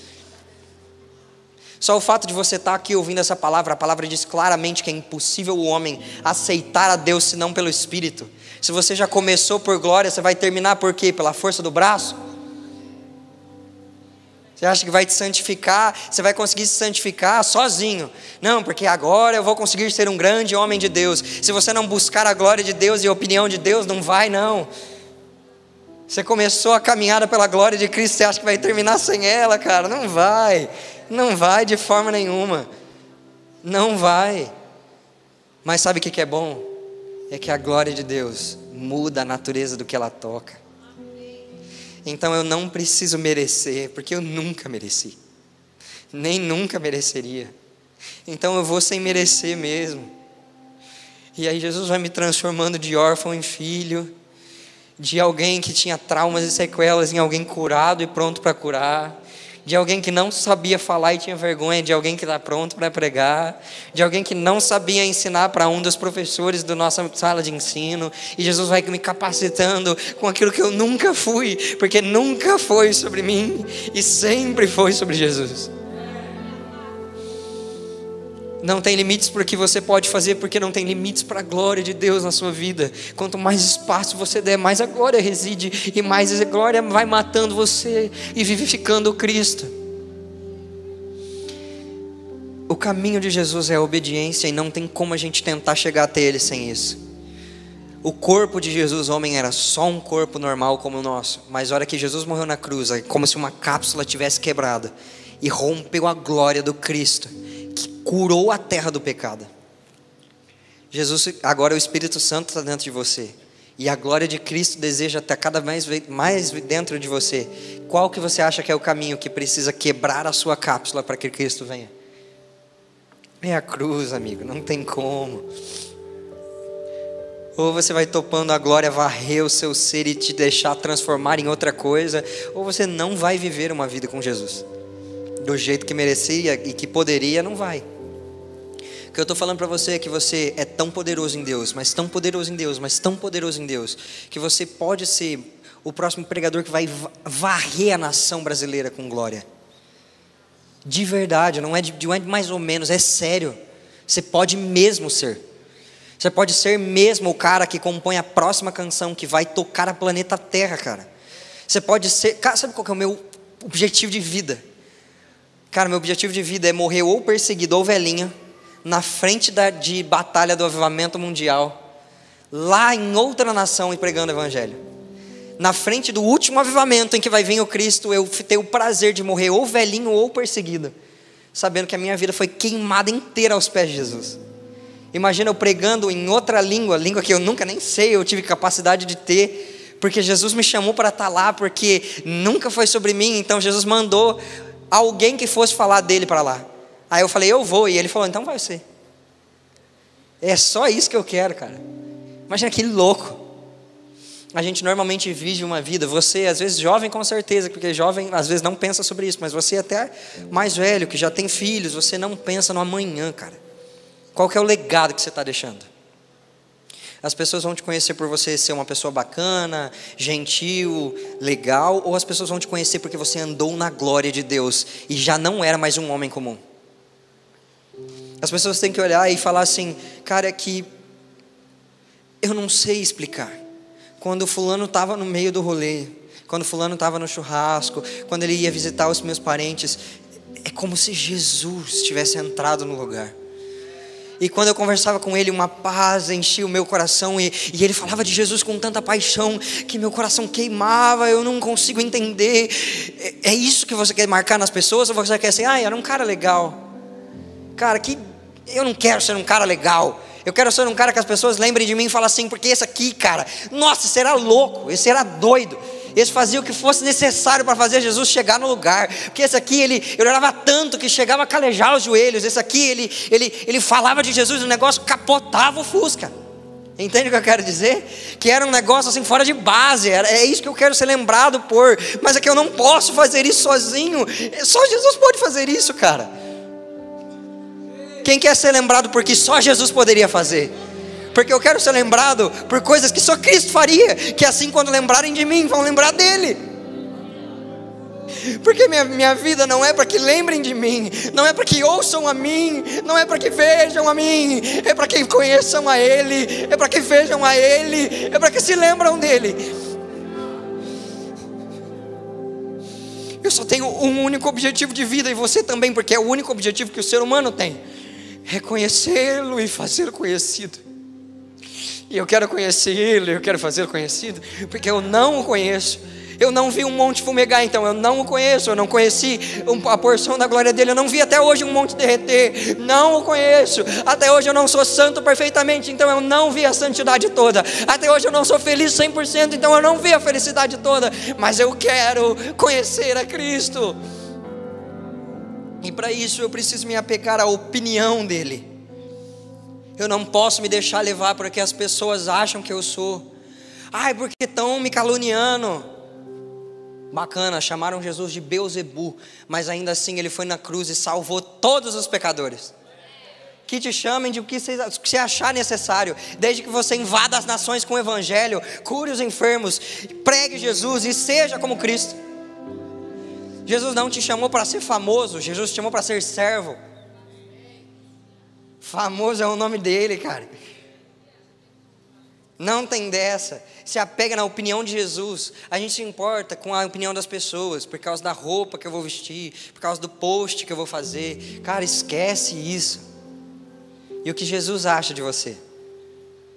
Só o fato de você estar aqui ouvindo essa palavra, a palavra diz claramente que é impossível o homem aceitar a Deus senão pelo Espírito. Se você já começou por glória, você vai terminar por quê? Pela força do braço? Você acha que vai te santificar, você vai conseguir se santificar sozinho. Não, porque agora eu vou conseguir ser um grande homem de Deus. Se você não buscar a glória de Deus e a opinião de Deus, não vai não. Você começou a caminhada pela glória de Cristo, você acha que vai terminar sem ela, cara? Não vai. Não vai de forma nenhuma. Não vai. Mas sabe o que é bom? É que a glória de Deus muda a natureza do que ela toca. Então eu não preciso merecer, porque eu nunca mereci, nem nunca mereceria. Então eu vou sem merecer mesmo. E aí Jesus vai me transformando de órfão em filho, de alguém que tinha traumas e sequelas em alguém curado e pronto para curar de alguém que não sabia falar e tinha vergonha, de alguém que está pronto para pregar, de alguém que não sabia ensinar para um dos professores da nossa sala de ensino, e Jesus vai me capacitando com aquilo que eu nunca fui, porque nunca foi sobre mim e sempre foi sobre Jesus. Não tem limites para o que você pode fazer, porque não tem limites para a glória de Deus na sua vida. Quanto mais espaço você der, mais a glória reside, e mais a glória vai matando você e vivificando o Cristo. O caminho de Jesus é a obediência, e não tem como a gente tentar chegar até Ele sem isso. O corpo de Jesus, homem, era só um corpo normal como o nosso, mas a hora que Jesus morreu na cruz, é como se uma cápsula tivesse quebrada e rompeu a glória do Cristo curou a terra do pecado. Jesus, agora o Espírito Santo está dentro de você. E a glória de Cristo deseja estar cada vez mais dentro de você. Qual que você acha que é o caminho que precisa quebrar a sua cápsula para que Cristo venha? É a cruz, amigo, não tem como. Ou você vai topando a glória, varrer o seu ser e te deixar transformar em outra coisa, ou você não vai viver uma vida com Jesus. Do jeito que merecia e que poderia, não vai. Que eu estou falando para você é que você é tão poderoso em Deus, mas tão poderoso em Deus, mas tão poderoso em Deus, que você pode ser o próximo pregador que vai varrer a nação brasileira com glória. De verdade, não é, de, não é mais ou menos, é sério. Você pode mesmo ser. Você pode ser mesmo o cara que compõe a próxima canção que vai tocar a planeta Terra, cara. Você pode ser. Cara, sabe qual é o meu objetivo de vida? Cara, meu objetivo de vida é morrer ou perseguido ou velhinha, na frente da, de batalha do avivamento mundial, lá em outra nação e pregando o evangelho. na frente do último avivamento em que vai vir o Cristo, eu ter o prazer de morrer ou velhinho ou perseguido, sabendo que a minha vida foi queimada inteira aos pés de Jesus. Imagina eu pregando em outra língua, língua que eu nunca nem sei, eu tive capacidade de ter, porque Jesus me chamou para estar lá, porque nunca foi sobre mim, então Jesus mandou alguém que fosse falar dele para lá. Aí eu falei, eu vou, e ele falou, então vai ser. É só isso que eu quero, cara. Imagina que louco a gente normalmente vive uma vida, você às vezes jovem com certeza, porque jovem às vezes não pensa sobre isso, mas você até mais velho, que já tem filhos, você não pensa no amanhã, cara. Qual que é o legado que você está deixando? As pessoas vão te conhecer por você ser uma pessoa bacana, gentil, legal, ou as pessoas vão te conhecer porque você andou na glória de Deus e já não era mais um homem comum. As pessoas têm que olhar e falar assim, cara, é que eu não sei explicar quando fulano estava no meio do rolê, quando fulano estava no churrasco, quando ele ia visitar os meus parentes, é como se Jesus tivesse entrado no lugar. E quando eu conversava com ele, uma paz enchia o meu coração, e, e, ele falava de Jesus com tanta paixão que meu coração queimava, eu não consigo entender. É, é isso que você quer marcar nas pessoas, ou você quer ser, ah, era um cara legal? Cara, que eu não quero ser um cara legal. Eu quero ser um cara que as pessoas lembrem de mim e falem assim, porque esse aqui, cara, nossa, esse era louco, esse era doido. Esse fazia o que fosse necessário para fazer Jesus chegar no lugar. Porque esse aqui, ele, ele orava tanto que chegava a calejar os joelhos. Esse aqui, ele, ele, ele falava de Jesus o negócio capotava o Fusca. Entende o que eu quero dizer? Que era um negócio assim fora de base, era, é isso que eu quero ser lembrado por, mas é que eu não posso fazer isso sozinho, só Jesus pode fazer isso, cara. Quem quer ser lembrado porque só Jesus poderia fazer? Porque eu quero ser lembrado por coisas que só Cristo faria, que assim quando lembrarem de mim, vão lembrar dele. Porque minha, minha vida não é para que lembrem de mim, não é para que ouçam a mim, não é para que vejam a mim, é para que conheçam a Ele, é para que vejam a Ele, é para que se lembram dele. Eu só tenho um único objetivo de vida e você também, porque é o único objetivo que o ser humano tem reconhecê-lo e fazer conhecido. E eu quero conhecê-lo, eu quero fazer conhecido, porque eu não o conheço. Eu não vi um monte fumegar, então eu não o conheço, eu não conheci a porção da glória dele, eu não vi até hoje um monte derreter, não o conheço. Até hoje eu não sou santo perfeitamente, então eu não vi a santidade toda. Até hoje eu não sou feliz 100%, então eu não vi a felicidade toda, mas eu quero conhecer a Cristo. E para isso eu preciso me apegar à opinião dele. Eu não posso me deixar levar porque as pessoas acham que eu sou. Ai, porque estão me caluniando. Bacana, chamaram Jesus de Beuzebu, mas ainda assim ele foi na cruz e salvou todos os pecadores. Que te chamem de o que você achar necessário, desde que você invada as nações com o evangelho, cure os enfermos, pregue Jesus e seja como Cristo. Jesus não te chamou para ser famoso, Jesus te chamou para ser servo. Famoso é o nome dele, cara. Não tem dessa. Se apega na opinião de Jesus. A gente se importa com a opinião das pessoas, por causa da roupa que eu vou vestir, por causa do post que eu vou fazer. Cara, esquece isso. E o que Jesus acha de você?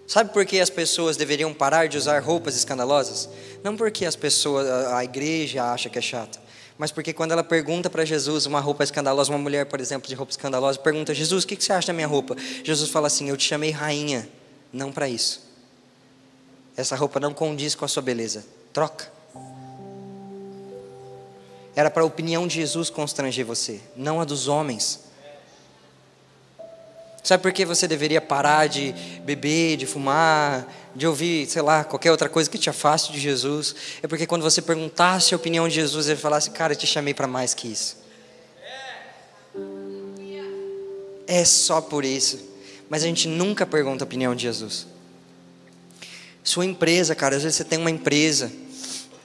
Sabe por que as pessoas deveriam parar de usar roupas escandalosas? Não porque as pessoas, a igreja acha que é chato mas porque quando ela pergunta para Jesus uma roupa escandalosa, uma mulher, por exemplo, de roupa escandalosa, pergunta: Jesus, o que você acha da minha roupa? Jesus fala assim: Eu te chamei rainha, não para isso. Essa roupa não condiz com a sua beleza. Troca. Era para a opinião de Jesus constranger você, não a dos homens. Sabe por que você deveria parar de beber, de fumar, de ouvir, sei lá, qualquer outra coisa que te afaste de Jesus? É porque quando você perguntasse a opinião de Jesus, ele falasse, cara, eu te chamei para mais que isso. É só por isso. Mas a gente nunca pergunta a opinião de Jesus. Sua empresa, cara, às vezes você tem uma empresa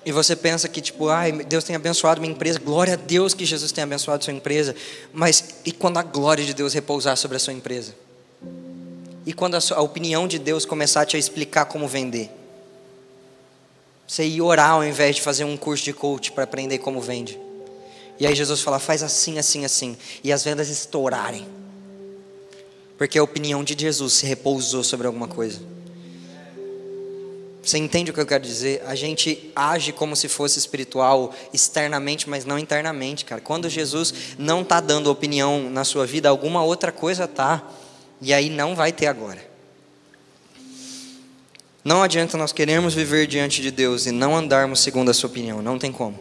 e você pensa que, tipo, ai, Deus tem abençoado minha empresa, glória a Deus que Jesus tem abençoado sua empresa, mas e quando a glória de Deus repousar sobre a sua empresa? E quando a, sua, a opinião de Deus começar a te explicar como vender? Você ir orar ao invés de fazer um curso de coach para aprender como vende. E aí Jesus fala, faz assim, assim, assim, e as vendas estourarem. Porque a opinião de Jesus se repousou sobre alguma coisa. Você entende o que eu quero dizer? A gente age como se fosse espiritual externamente, mas não internamente, cara. Quando Jesus não está dando opinião na sua vida, alguma outra coisa tá. E aí não vai ter agora. Não adianta nós queremos viver diante de Deus e não andarmos segundo a sua opinião, não tem como.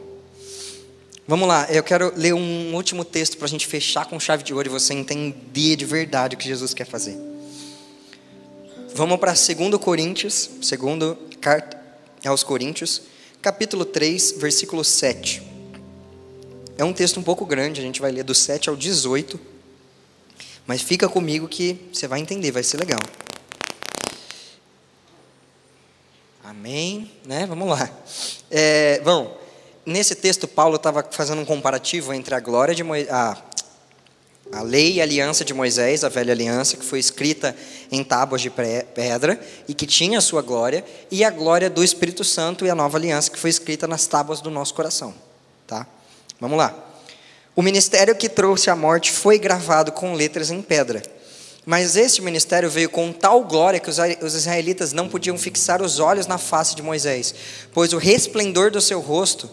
Vamos lá, eu quero ler um último texto para a gente fechar com chave de ouro e você entender de verdade o que Jesus quer fazer. Vamos para 2 Coríntios, segundo carta aos Coríntios, capítulo 3, versículo 7. É um texto um pouco grande, a gente vai ler do 7 ao 18. Mas fica comigo que você vai entender, vai ser legal. Amém? Né? Vamos lá. É, bom, nesse texto, Paulo estava fazendo um comparativo entre a glória de Moisés, a, a lei e a aliança de Moisés, a velha aliança, que foi escrita em tábuas de pedra e que tinha a sua glória, e a glória do Espírito Santo e a nova aliança, que foi escrita nas tábuas do nosso coração. Tá? Vamos lá. O ministério que trouxe a morte foi gravado com letras em pedra mas este ministério veio com tal glória que os israelitas não podiam fixar os olhos na face de Moisés, pois o resplendor do seu rosto,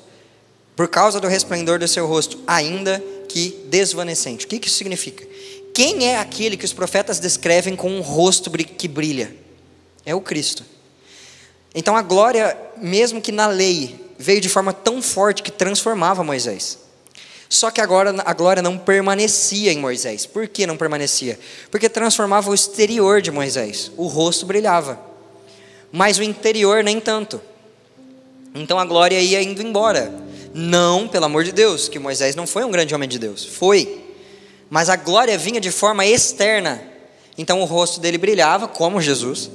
por causa do resplendor do seu rosto, ainda que desvanecente. O que isso significa? Quem é aquele que os profetas descrevem com um rosto que brilha? É o Cristo. Então a glória, mesmo que na lei, veio de forma tão forte que transformava Moisés. Só que agora a glória não permanecia em Moisés. Por que não permanecia? Porque transformava o exterior de Moisés. O rosto brilhava. Mas o interior nem tanto. Então a glória ia indo embora. Não, pelo amor de Deus, que Moisés não foi um grande homem de Deus. Foi. Mas a glória vinha de forma externa. Então o rosto dele brilhava, como Jesus.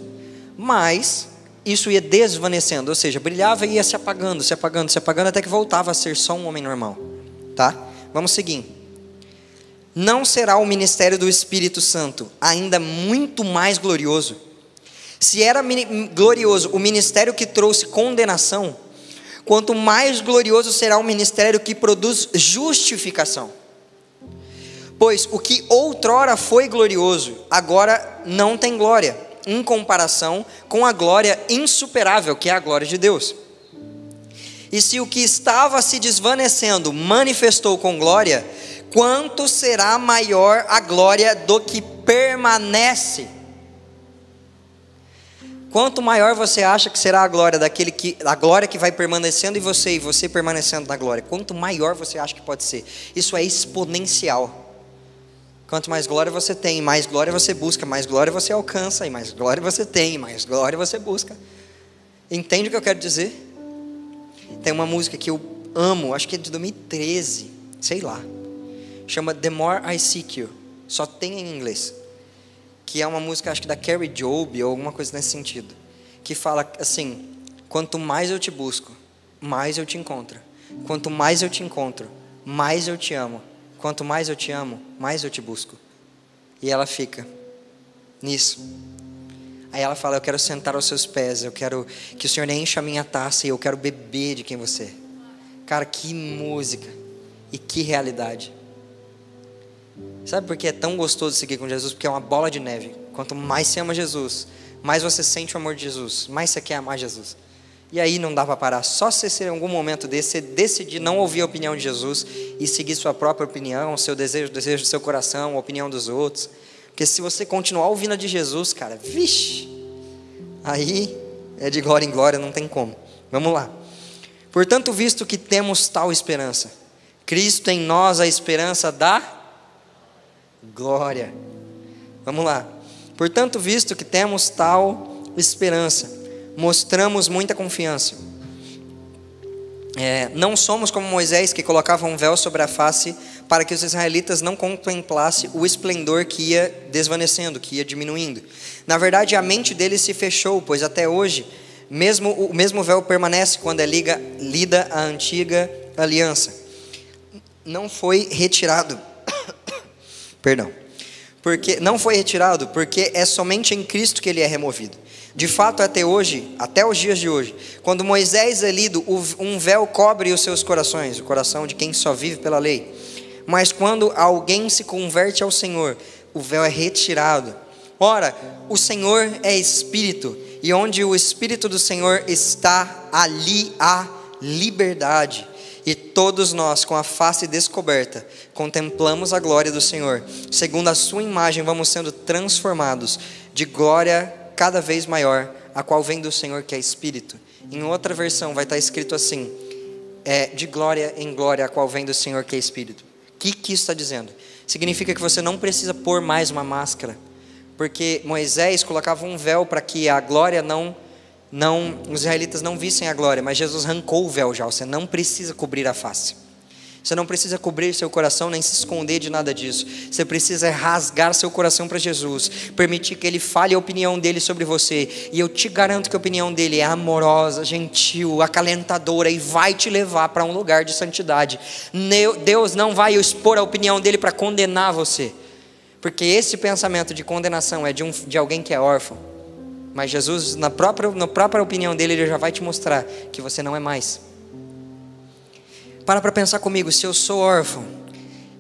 Mas isso ia desvanecendo. Ou seja, brilhava e ia se apagando, se apagando, se apagando, até que voltava a ser só um homem normal tá? Vamos seguir. Não será o ministério do Espírito Santo ainda muito mais glorioso? Se era glorioso o ministério que trouxe condenação, quanto mais glorioso será o ministério que produz justificação. Pois o que outrora foi glorioso, agora não tem glória, em comparação com a glória insuperável, que é a glória de Deus. E se o que estava se desvanecendo manifestou com glória, quanto será maior a glória do que permanece? Quanto maior você acha que será a glória daquele que a glória que vai permanecendo em você e você permanecendo na glória, quanto maior você acha que pode ser? Isso é exponencial. Quanto mais glória você tem, mais glória você busca, mais glória você alcança, e mais glória você tem, mais glória você busca. Entende o que eu quero dizer? Tem uma música que eu amo, acho que é de 2013, sei lá. Chama The More I Seek You. Só tem em inglês. Que é uma música, acho que da Carrie Job, ou alguma coisa nesse sentido. Que fala assim: Quanto mais eu te busco, mais eu te encontro. Quanto mais eu te encontro, mais eu te amo. Quanto mais eu te amo, mais eu te busco. E ela fica nisso. Aí ela fala: Eu quero sentar aos seus pés, eu quero que o Senhor encha a minha taça e eu quero beber de quem você é. Cara, que música e que realidade. Sabe por que é tão gostoso seguir com Jesus? Porque é uma bola de neve. Quanto mais você ama Jesus, mais você sente o amor de Jesus, mais você quer amar Jesus. E aí não dá para parar. Só se em algum momento desse, você decidir não ouvir a opinião de Jesus e seguir sua própria opinião, seu desejo, o desejo do seu coração, a opinião dos outros. Porque se você continuar ouvindo a de Jesus, cara, vixe, aí é de glória em glória, não tem como. Vamos lá. Portanto, visto que temos tal esperança, Cristo em nós a esperança da glória. Vamos lá. Portanto, visto que temos tal esperança, mostramos muita confiança. É, não somos como Moisés que colocava um véu sobre a face para que os israelitas não contemplassem o esplendor que ia desvanecendo, que ia diminuindo. Na verdade, a mente deles se fechou, pois até hoje, mesmo o mesmo véu permanece quando é liga, lida a antiga aliança. Não foi retirado. Perdão. Porque não foi retirado, porque é somente em Cristo que ele é removido. De fato, até hoje, até os dias de hoje, quando Moisés é lido, um véu cobre os seus corações, o coração de quem só vive pela lei. Mas quando alguém se converte ao Senhor, o véu é retirado. Ora, o Senhor é espírito, E onde o Espírito do Senhor está, ali há liberdade. E todos nós, com a face descoberta, contemplamos a glória do Senhor. Segundo a Sua imagem, vamos sendo transformados de glória cada vez maior, a qual vem do Senhor, que é Espírito. Em outra versão vai estar escrito assim: é, de glória em glória, a qual vem do Senhor, que é Espírito. Que, que isso está dizendo? Significa que você não precisa pôr mais uma máscara, porque Moisés colocava um véu para que a glória não não, os israelitas não vissem a glória, mas Jesus arrancou o véu já. Você não precisa cobrir a face. Você não precisa cobrir seu coração nem se esconder de nada disso. Você precisa rasgar seu coração para Jesus, permitir que Ele fale a opinião dele sobre você. E eu te garanto que a opinião dele é amorosa, gentil, acalentadora e vai te levar para um lugar de santidade. Deus não vai expor a opinião dele para condenar você, porque esse pensamento de condenação é de, um, de alguém que é órfão. Mas Jesus, na própria, na própria opinião dele, ele já vai te mostrar que você não é mais. Para para pensar comigo, se eu sou órfão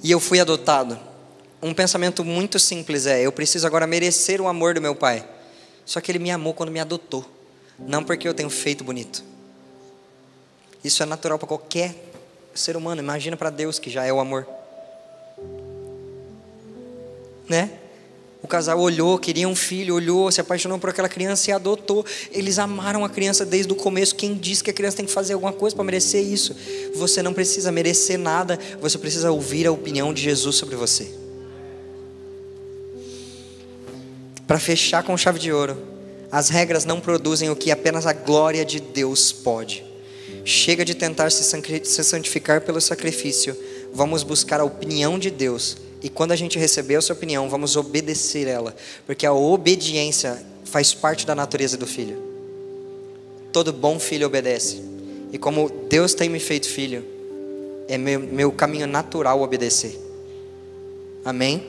e eu fui adotado, um pensamento muito simples é: eu preciso agora merecer o amor do meu pai. Só que ele me amou quando me adotou, não porque eu tenho feito bonito. Isso é natural para qualquer ser humano, imagina para Deus que já é o amor. Né? O casal olhou, queria um filho, olhou, se apaixonou por aquela criança e adotou. Eles amaram a criança desde o começo. Quem disse que a criança tem que fazer alguma coisa para merecer isso? Você não precisa merecer nada, você precisa ouvir a opinião de Jesus sobre você. Para fechar com chave de ouro, as regras não produzem o que apenas a glória de Deus pode. Chega de tentar se santificar pelo sacrifício, vamos buscar a opinião de Deus e quando a gente receber a sua opinião, vamos obedecer ela, porque a obediência faz parte da natureza do filho. Todo bom filho obedece. E como Deus tem me feito filho, é meu, meu caminho natural obedecer. Amém?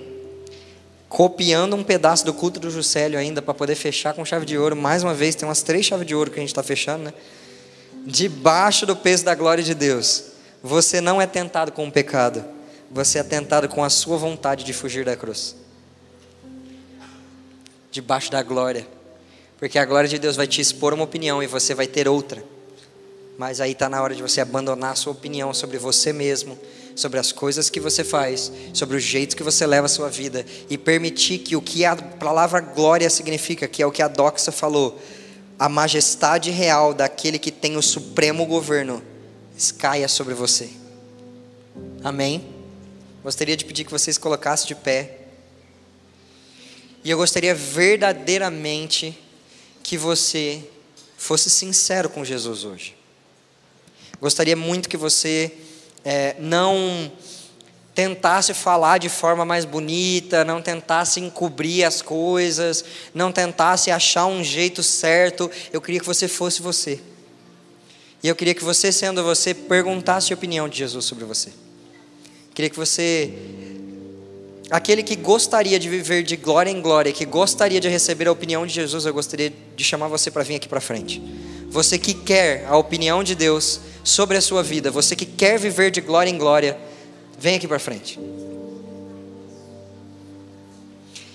Copiando um pedaço do culto do Juscelio ainda, para poder fechar com chave de ouro. Mais uma vez, tem umas três chaves de ouro que a gente está fechando, né? Debaixo do peso da glória de Deus. Você não é tentado com o pecado você é tentado com a sua vontade de fugir da cruz. Debaixo da glória. Porque a glória de Deus vai te expor uma opinião e você vai ter outra. Mas aí está na hora de você abandonar a sua opinião sobre você mesmo, sobre as coisas que você faz, sobre o jeito que você leva a sua vida e permitir que o que a palavra glória significa, que é o que a Doxa falou, a majestade real daquele que tem o supremo governo, caia sobre você. Amém? Gostaria de pedir que vocês colocassem de pé. E eu gostaria verdadeiramente que você fosse sincero com Jesus hoje. Gostaria muito que você é, não tentasse falar de forma mais bonita, não tentasse encobrir as coisas, não tentasse achar um jeito certo. Eu queria que você fosse você. E eu queria que você, sendo você, perguntasse a opinião de Jesus sobre você. Queria que você, aquele que gostaria de viver de glória em glória, que gostaria de receber a opinião de Jesus, eu gostaria de chamar você para vir aqui para frente. Você que quer a opinião de Deus sobre a sua vida, você que quer viver de glória em glória, vem aqui para frente.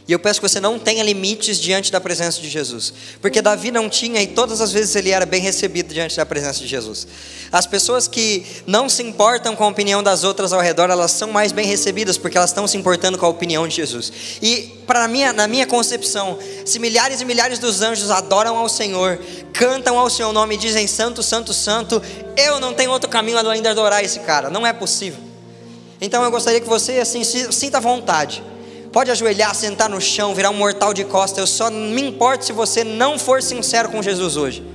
E eu peço que você não tenha limites diante da presença de Jesus. Porque Davi não tinha e todas as vezes ele era bem recebido diante da presença de Jesus. As pessoas que não se importam com a opinião das outras ao redor, elas são mais bem recebidas porque elas estão se importando com a opinião de Jesus. E para minha, na minha concepção, se milhares e milhares dos anjos adoram ao Senhor, cantam ao seu nome e dizem santo, santo, santo, eu não tenho outro caminho além de adorar esse cara. Não é possível. Então eu gostaria que você assim sinta vontade Pode ajoelhar, sentar no chão, virar um mortal de costa. Eu só me importo se você não for sincero com Jesus hoje.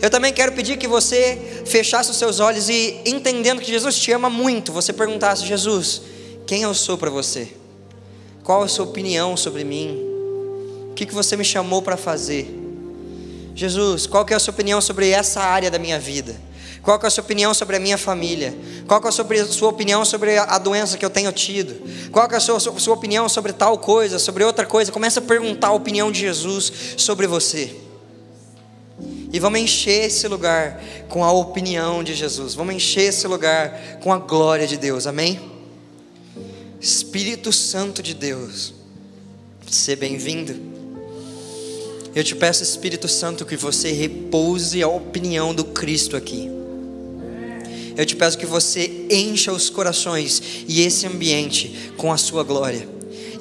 Eu também quero pedir que você fechasse os seus olhos e, entendendo que Jesus te ama muito, você perguntasse: Jesus, quem eu sou para você? Qual a sua opinião sobre mim? O que, que você me chamou para fazer? Jesus, qual que é a sua opinião sobre essa área da minha vida? Qual é a sua opinião sobre a minha família? Qual é a sua, opinião sobre a doença que eu tenho tido? Qual é a sua, sua opinião sobre tal coisa, sobre outra coisa? Começa a perguntar a opinião de Jesus sobre você. E vamos encher esse lugar com a opinião de Jesus. Vamos encher esse lugar com a glória de Deus. Amém? Espírito Santo de Deus, seja bem-vindo. Eu te peço, Espírito Santo, que você repouse a opinião do Cristo aqui. Eu te peço que você encha os corações e esse ambiente com a sua glória.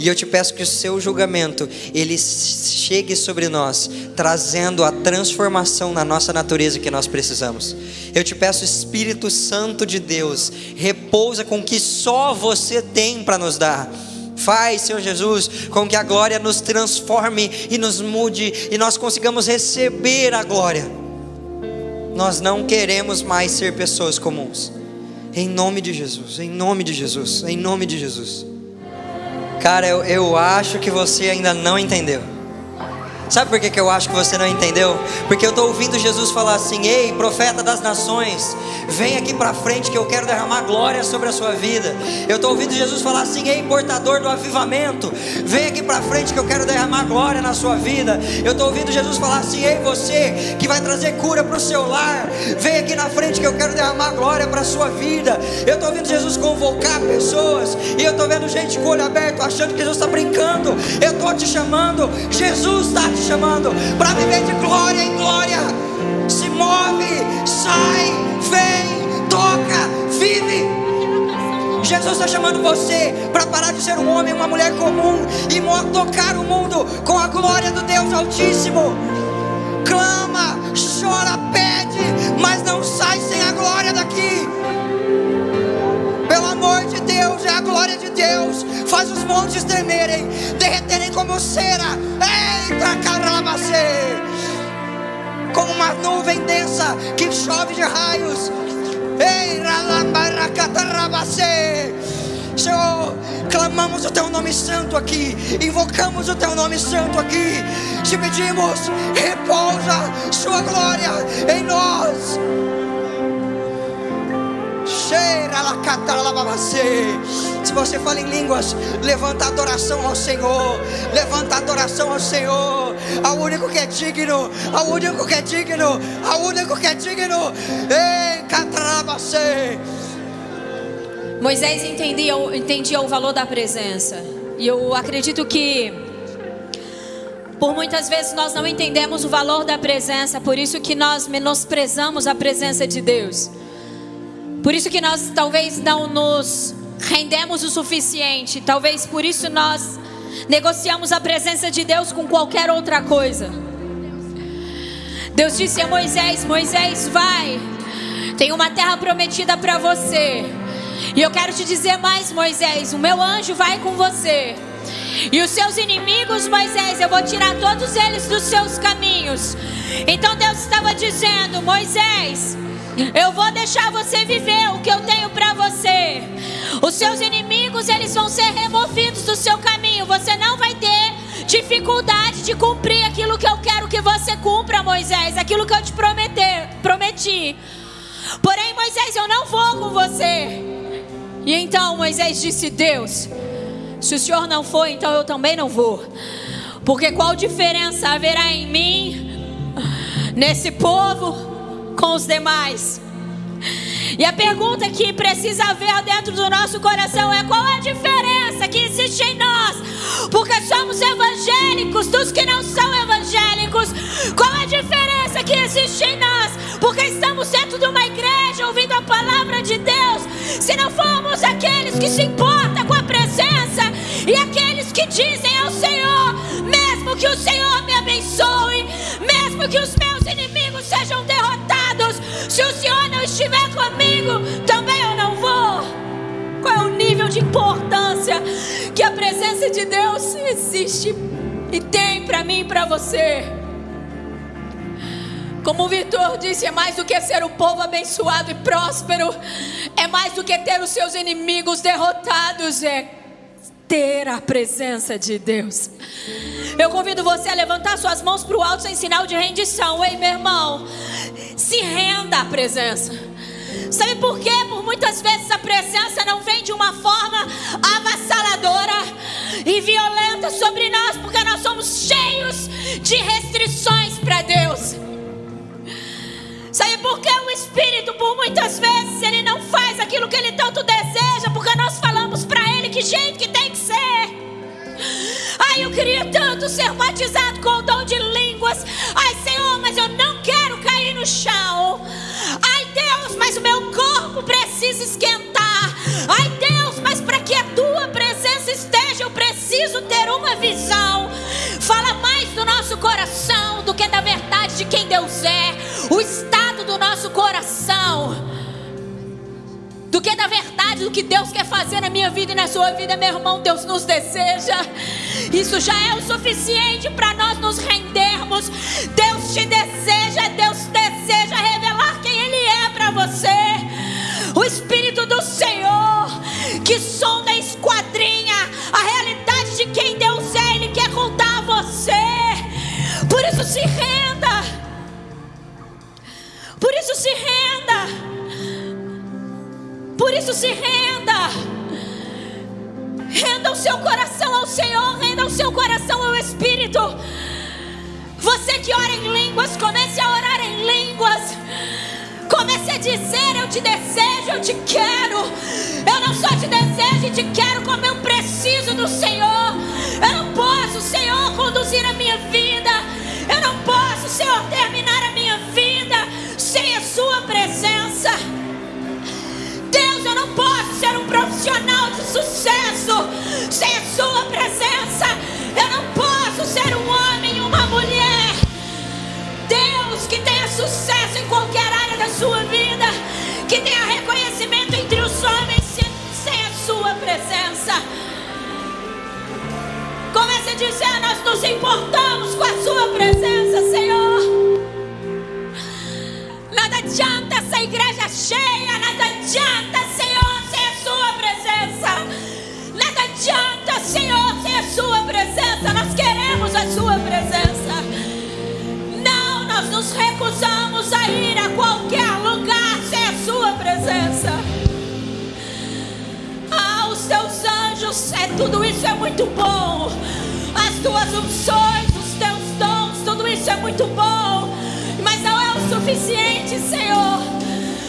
E eu te peço que o seu julgamento ele chegue sobre nós, trazendo a transformação na nossa natureza que nós precisamos. Eu te peço, Espírito Santo de Deus, repousa com o que só você tem para nos dar. Faz, Senhor Jesus, com que a glória nos transforme e nos mude e nós consigamos receber a glória. Nós não queremos mais ser pessoas comuns. Em nome de Jesus, em nome de Jesus, em nome de Jesus. Cara, eu, eu acho que você ainda não entendeu. Sabe por que, que eu acho que você não entendeu? Porque eu estou ouvindo Jesus falar assim: Ei, profeta das nações, vem aqui para frente que eu quero derramar glória sobre a sua vida. Eu estou ouvindo Jesus falar assim: Ei, portador do avivamento, vem aqui para frente que eu quero derramar glória na sua vida. Eu estou ouvindo Jesus falar assim: Ei, você que vai trazer cura para o seu lar, vem aqui na frente que eu quero derramar glória para a sua vida. Eu estou ouvindo Jesus convocar pessoas e eu estou vendo gente com o olho aberto achando que Jesus está brincando. Eu estou te chamando, Jesus está te chamando para viver de glória em glória. Se move, sai, vem, toca, vive. Jesus está chamando você para parar de ser um homem, uma mulher comum e tocar o mundo com a glória do Deus Altíssimo. Clama, chora, pede, mas não sai sem a glória daqui. Glória de Deus. Faz os montes tremerem, derreterem como cera. Eita, carabacê! Como uma nuvem densa que chove de raios. Ei, Senhor, clamamos o teu nome santo aqui, invocamos o teu nome santo aqui, te pedimos, repousa Sua glória em nós. Se você fala em línguas, levanta adoração ao Senhor. Levanta adoração ao Senhor. Ao único que é digno. Ao único que é digno. Ao único que é digno. Ei, catrabacê. Moisés entendia, entendia o valor da presença. E eu acredito que por muitas vezes nós não entendemos o valor da presença, por isso que nós menosprezamos a presença de Deus. Por isso que nós talvez não nos rendemos o suficiente. Talvez por isso nós negociamos a presença de Deus com qualquer outra coisa. Deus disse a Moisés: Moisés, vai. Tem uma terra prometida para você. E eu quero te dizer mais, Moisés: o meu anjo vai com você. E os seus inimigos, Moisés, eu vou tirar todos eles dos seus caminhos. Então Deus estava dizendo: Moisés, eu vou deixar você viver o que eu tenho para você. Os seus inimigos, eles vão ser removidos do seu caminho. Você não vai ter dificuldade de cumprir aquilo que eu quero que você cumpra, Moisés, aquilo que eu te prometer, prometi. Porém, Moisés, eu não vou com você. E então Moisés disse: Deus, se o Senhor não for, então eu também não vou. Porque qual diferença haverá em mim, nesse povo? Com os demais. E a pergunta que precisa haver dentro do nosso coração é: qual a diferença que existe em nós? Porque somos evangélicos dos que não são evangélicos. Qual a diferença que existe em nós? Porque estamos dentro de uma igreja ouvindo a palavra de Deus. Se não formos aqueles que se importam com a presença e aqueles que dizem ao Senhor, mesmo que o Senhor me abençoe, mesmo que os meus inimigos sejam derrotados, se o Senhor não estiver comigo, também eu não vou. Qual é o nível de importância que a presença de Deus existe e tem para mim e para você? Como o Vitor disse, é mais do que ser um povo abençoado e próspero, é mais do que ter os seus inimigos derrotados, é ter a presença de Deus. Eu convido você a levantar suas mãos para o alto em sinal de rendição. Ei, meu irmão, se renda à presença. Sabe por quê? Por muitas vezes a presença não vem de uma forma avassaladora e violenta sobre nós, porque nós somos cheios de restrições para Deus. Sabe por que o Espírito, por muitas vezes, eu queria tanto ser batizado com o dom de línguas. Ai, Senhor, mas eu não quero cair no chão. Ai, Deus, mas o meu corpo precisa esquentar. Ai, Deus, mas para que a tua presença esteja, eu preciso ter uma visão. Fala mais do nosso coração do que da verdade de quem Deus é, o estado do nosso coração do que da verdade do que Deus quer fazer na minha vida e na sua vida, meu irmão. Deus nos deseja. Isso já é o suficiente para nós nos rendermos. Deus te deseja, Deus deseja revelar quem Ele é para você. O Espírito do Senhor que sonda, esquadrinha a realidade de quem Deus é, Ele quer contar a você. Por isso se renda. Por isso se renda. Por isso se renda. Renda o seu coração ao Senhor, renda o seu coração ao Espírito. Você que ora em línguas, comece a orar em línguas. Comece a dizer: Eu te desejo, eu te quero. Eu não só te desejo e te quero, como eu preciso do Senhor. Eu não posso, Senhor, conduzir a minha vida. Eu não posso, Senhor, terminar a minha vida sem a Sua presença. Deus, eu não posso ser um profissional de sucesso sem a Sua presença. Eu não posso ser um homem uma mulher. Deus, que tenha sucesso em qualquer área da sua vida, que tenha reconhecimento entre os homens sem a Sua presença. Comece a dizer: Nós nos importamos com a Sua presença, Senhor. Nada adianta essa igreja cheia, nada adianta, Sua presença. Nós queremos a Sua presença. Não, nós nos recusamos a ir a qualquer lugar sem a Sua presença. Ah, os teus anjos, é, tudo isso é muito bom. As tuas unções, os teus dons, tudo isso é muito bom mas não é o suficiente, Senhor.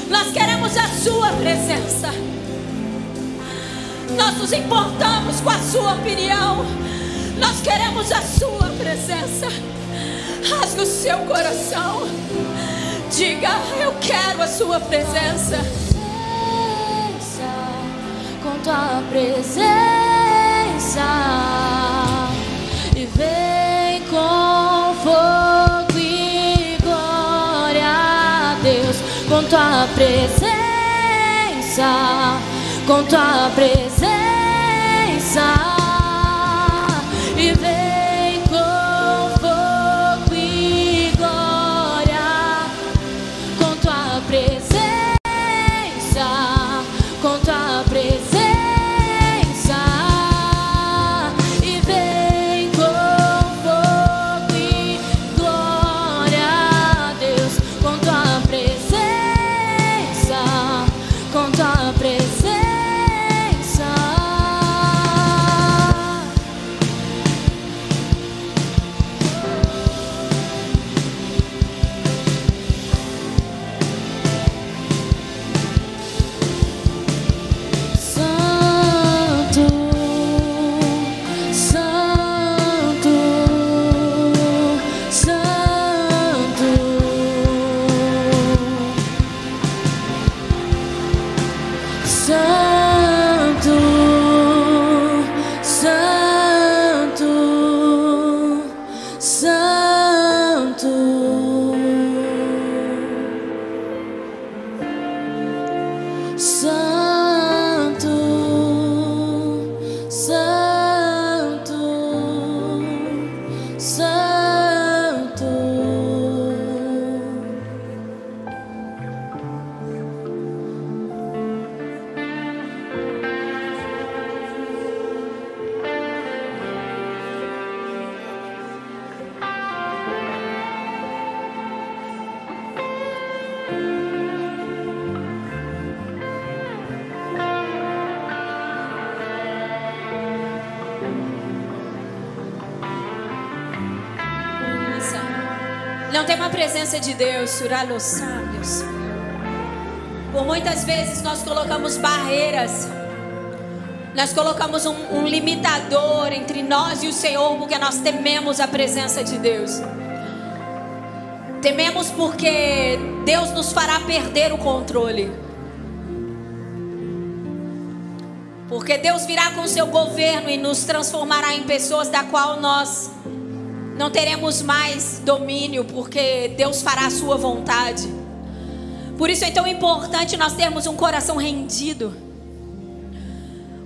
Nós queremos a Sua presença. Nós nos importamos com a Sua opinião. Nós queremos a Sua presença. Rasgue o seu coração. Diga: Eu quero a Sua presença. Com Tua presença. E vem com fogo com tua presença, com tua presença Não tem uma presença de Deus, surá los sábios. Por muitas vezes nós colocamos barreiras, nós colocamos um, um limitador entre nós e o Senhor, porque nós tememos a presença de Deus. Tememos porque Deus nos fará perder o controle. Porque Deus virá com seu governo e nos transformará em pessoas da qual nós não teremos mais domínio, porque Deus fará a sua vontade. Por isso é tão importante nós termos um coração rendido.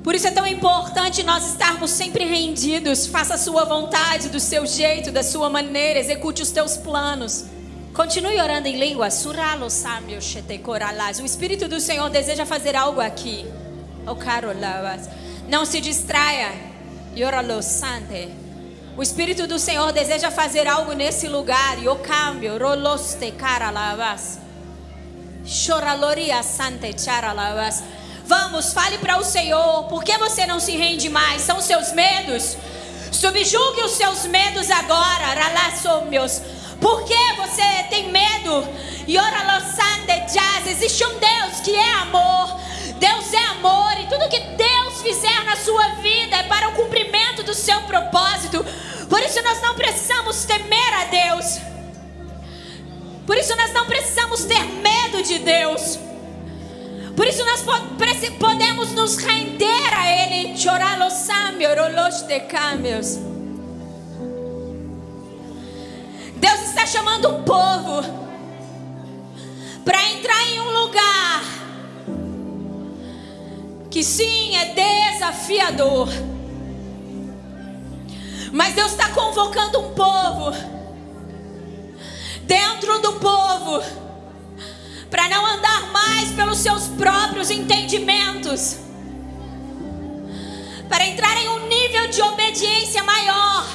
Por isso é tão importante nós estarmos sempre rendidos. Faça a sua vontade, do seu jeito, da sua maneira, execute os teus planos. Continue orando em língua. O Espírito do Senhor deseja fazer algo aqui. Não se distraia. Yoralo sante. O Espírito do Senhor deseja fazer algo nesse lugar. E o cambio. Roloste caralavas. Choraloria sante charalavas. Vamos, fale para o Senhor. Por que você não se rende mais? São seus medos? Subjugue os seus medos agora. Ralaçomeus. Por que você tem medo? Existe um Deus que é amor. Deus é amor e tudo que Deus fizer na sua vida é para o cumprimento do seu propósito. Por isso nós não precisamos temer a Deus. Por isso nós não precisamos ter medo de Deus. Por isso nós podemos nos render a Ele. Deus está chamando um povo para entrar em um lugar que sim é desafiador. Mas Deus está convocando um povo dentro do povo para não andar mais pelos seus próprios entendimentos, para entrar em um nível de obediência maior.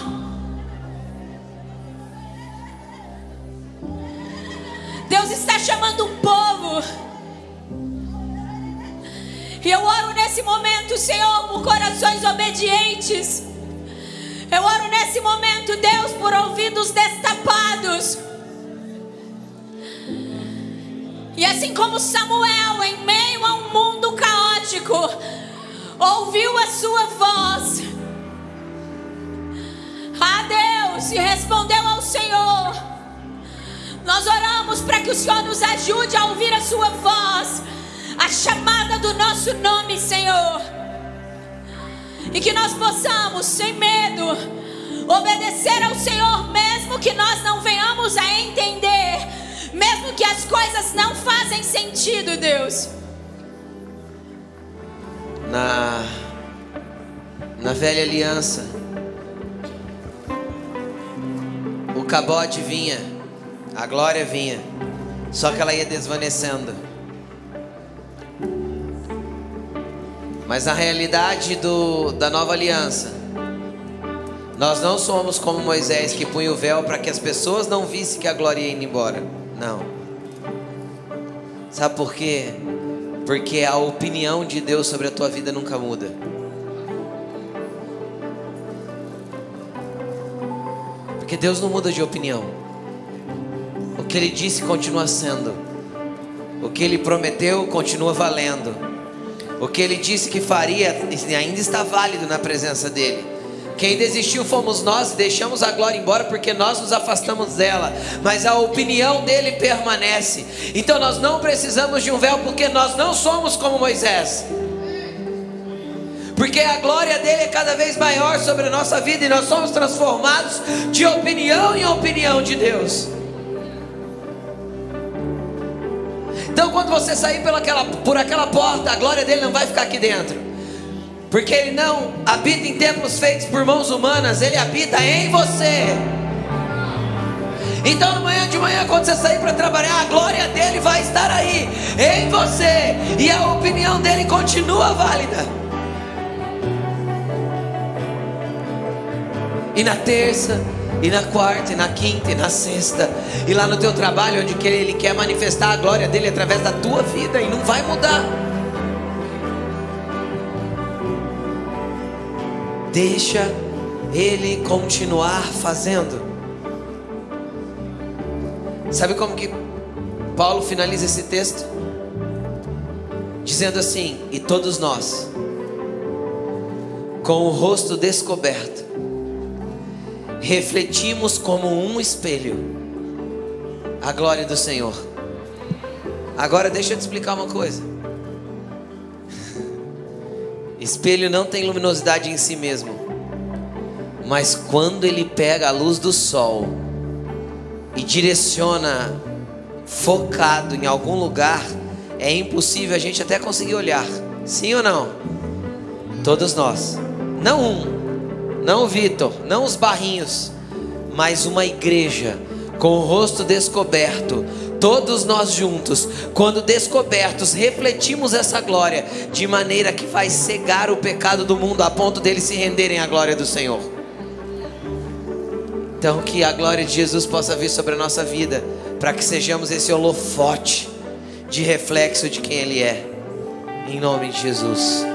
Deus está chamando um povo e eu oro nesse momento, Senhor, por corações obedientes. Eu oro nesse momento, Deus, por ouvidos destapados. E assim como Samuel, em meio a um mundo caótico, ouviu a sua voz. A Deus e respondeu ao Senhor. Nós oramos para que o Senhor nos ajude a ouvir a sua voz a chamada do nosso nome, Senhor. E que nós possamos, sem medo, obedecer ao Senhor, mesmo que nós não venhamos a entender, mesmo que as coisas não fazem sentido, Deus. Na, na velha aliança, o cabode vinha, a glória vinha, só que ela ia desvanecendo. Mas na realidade do, da nova aliança, nós não somos como Moisés que punha o véu para que as pessoas não vissem que a glória ia indo embora. Não. Sabe por quê? Porque a opinião de Deus sobre a tua vida nunca muda. Porque Deus não muda de opinião. O que Ele disse continua sendo. O que Ele prometeu continua valendo. O que ele disse que faria ainda está válido na presença dele. Quem desistiu fomos nós deixamos a glória embora porque nós nos afastamos dela, mas a opinião dele permanece. Então nós não precisamos de um véu porque nós não somos como Moisés. Porque a glória dele é cada vez maior sobre a nossa vida e nós somos transformados de opinião em opinião de Deus. Então, quando você sair pelaquela, por aquela porta, a glória dele não vai ficar aqui dentro. Porque ele não habita em templos feitos por mãos humanas, ele habita em você. Então, amanhã de manhã, quando você sair para trabalhar, a glória dele vai estar aí, em você, e a opinião dele continua válida. E na terça, e na quarta, e na quinta, e na sexta, e lá no teu trabalho, onde Ele quer manifestar a glória dele através da tua vida, e não vai mudar. Deixa Ele continuar fazendo. Sabe como que Paulo finaliza esse texto? Dizendo assim: E todos nós, com o rosto descoberto, refletimos como um espelho a glória do Senhor. Agora deixa eu te explicar uma coisa. Espelho não tem luminosidade em si mesmo. Mas quando ele pega a luz do sol e direciona focado em algum lugar, é impossível a gente até conseguir olhar. Sim ou não? Todos nós. Não um, não o Vitor, não os barrinhos, mas uma igreja com o rosto descoberto, todos nós juntos, quando descobertos, refletimos essa glória de maneira que faz cegar o pecado do mundo a ponto deles se renderem à glória do Senhor. Então, que a glória de Jesus possa vir sobre a nossa vida, para que sejamos esse holofote de reflexo de quem Ele é, em nome de Jesus.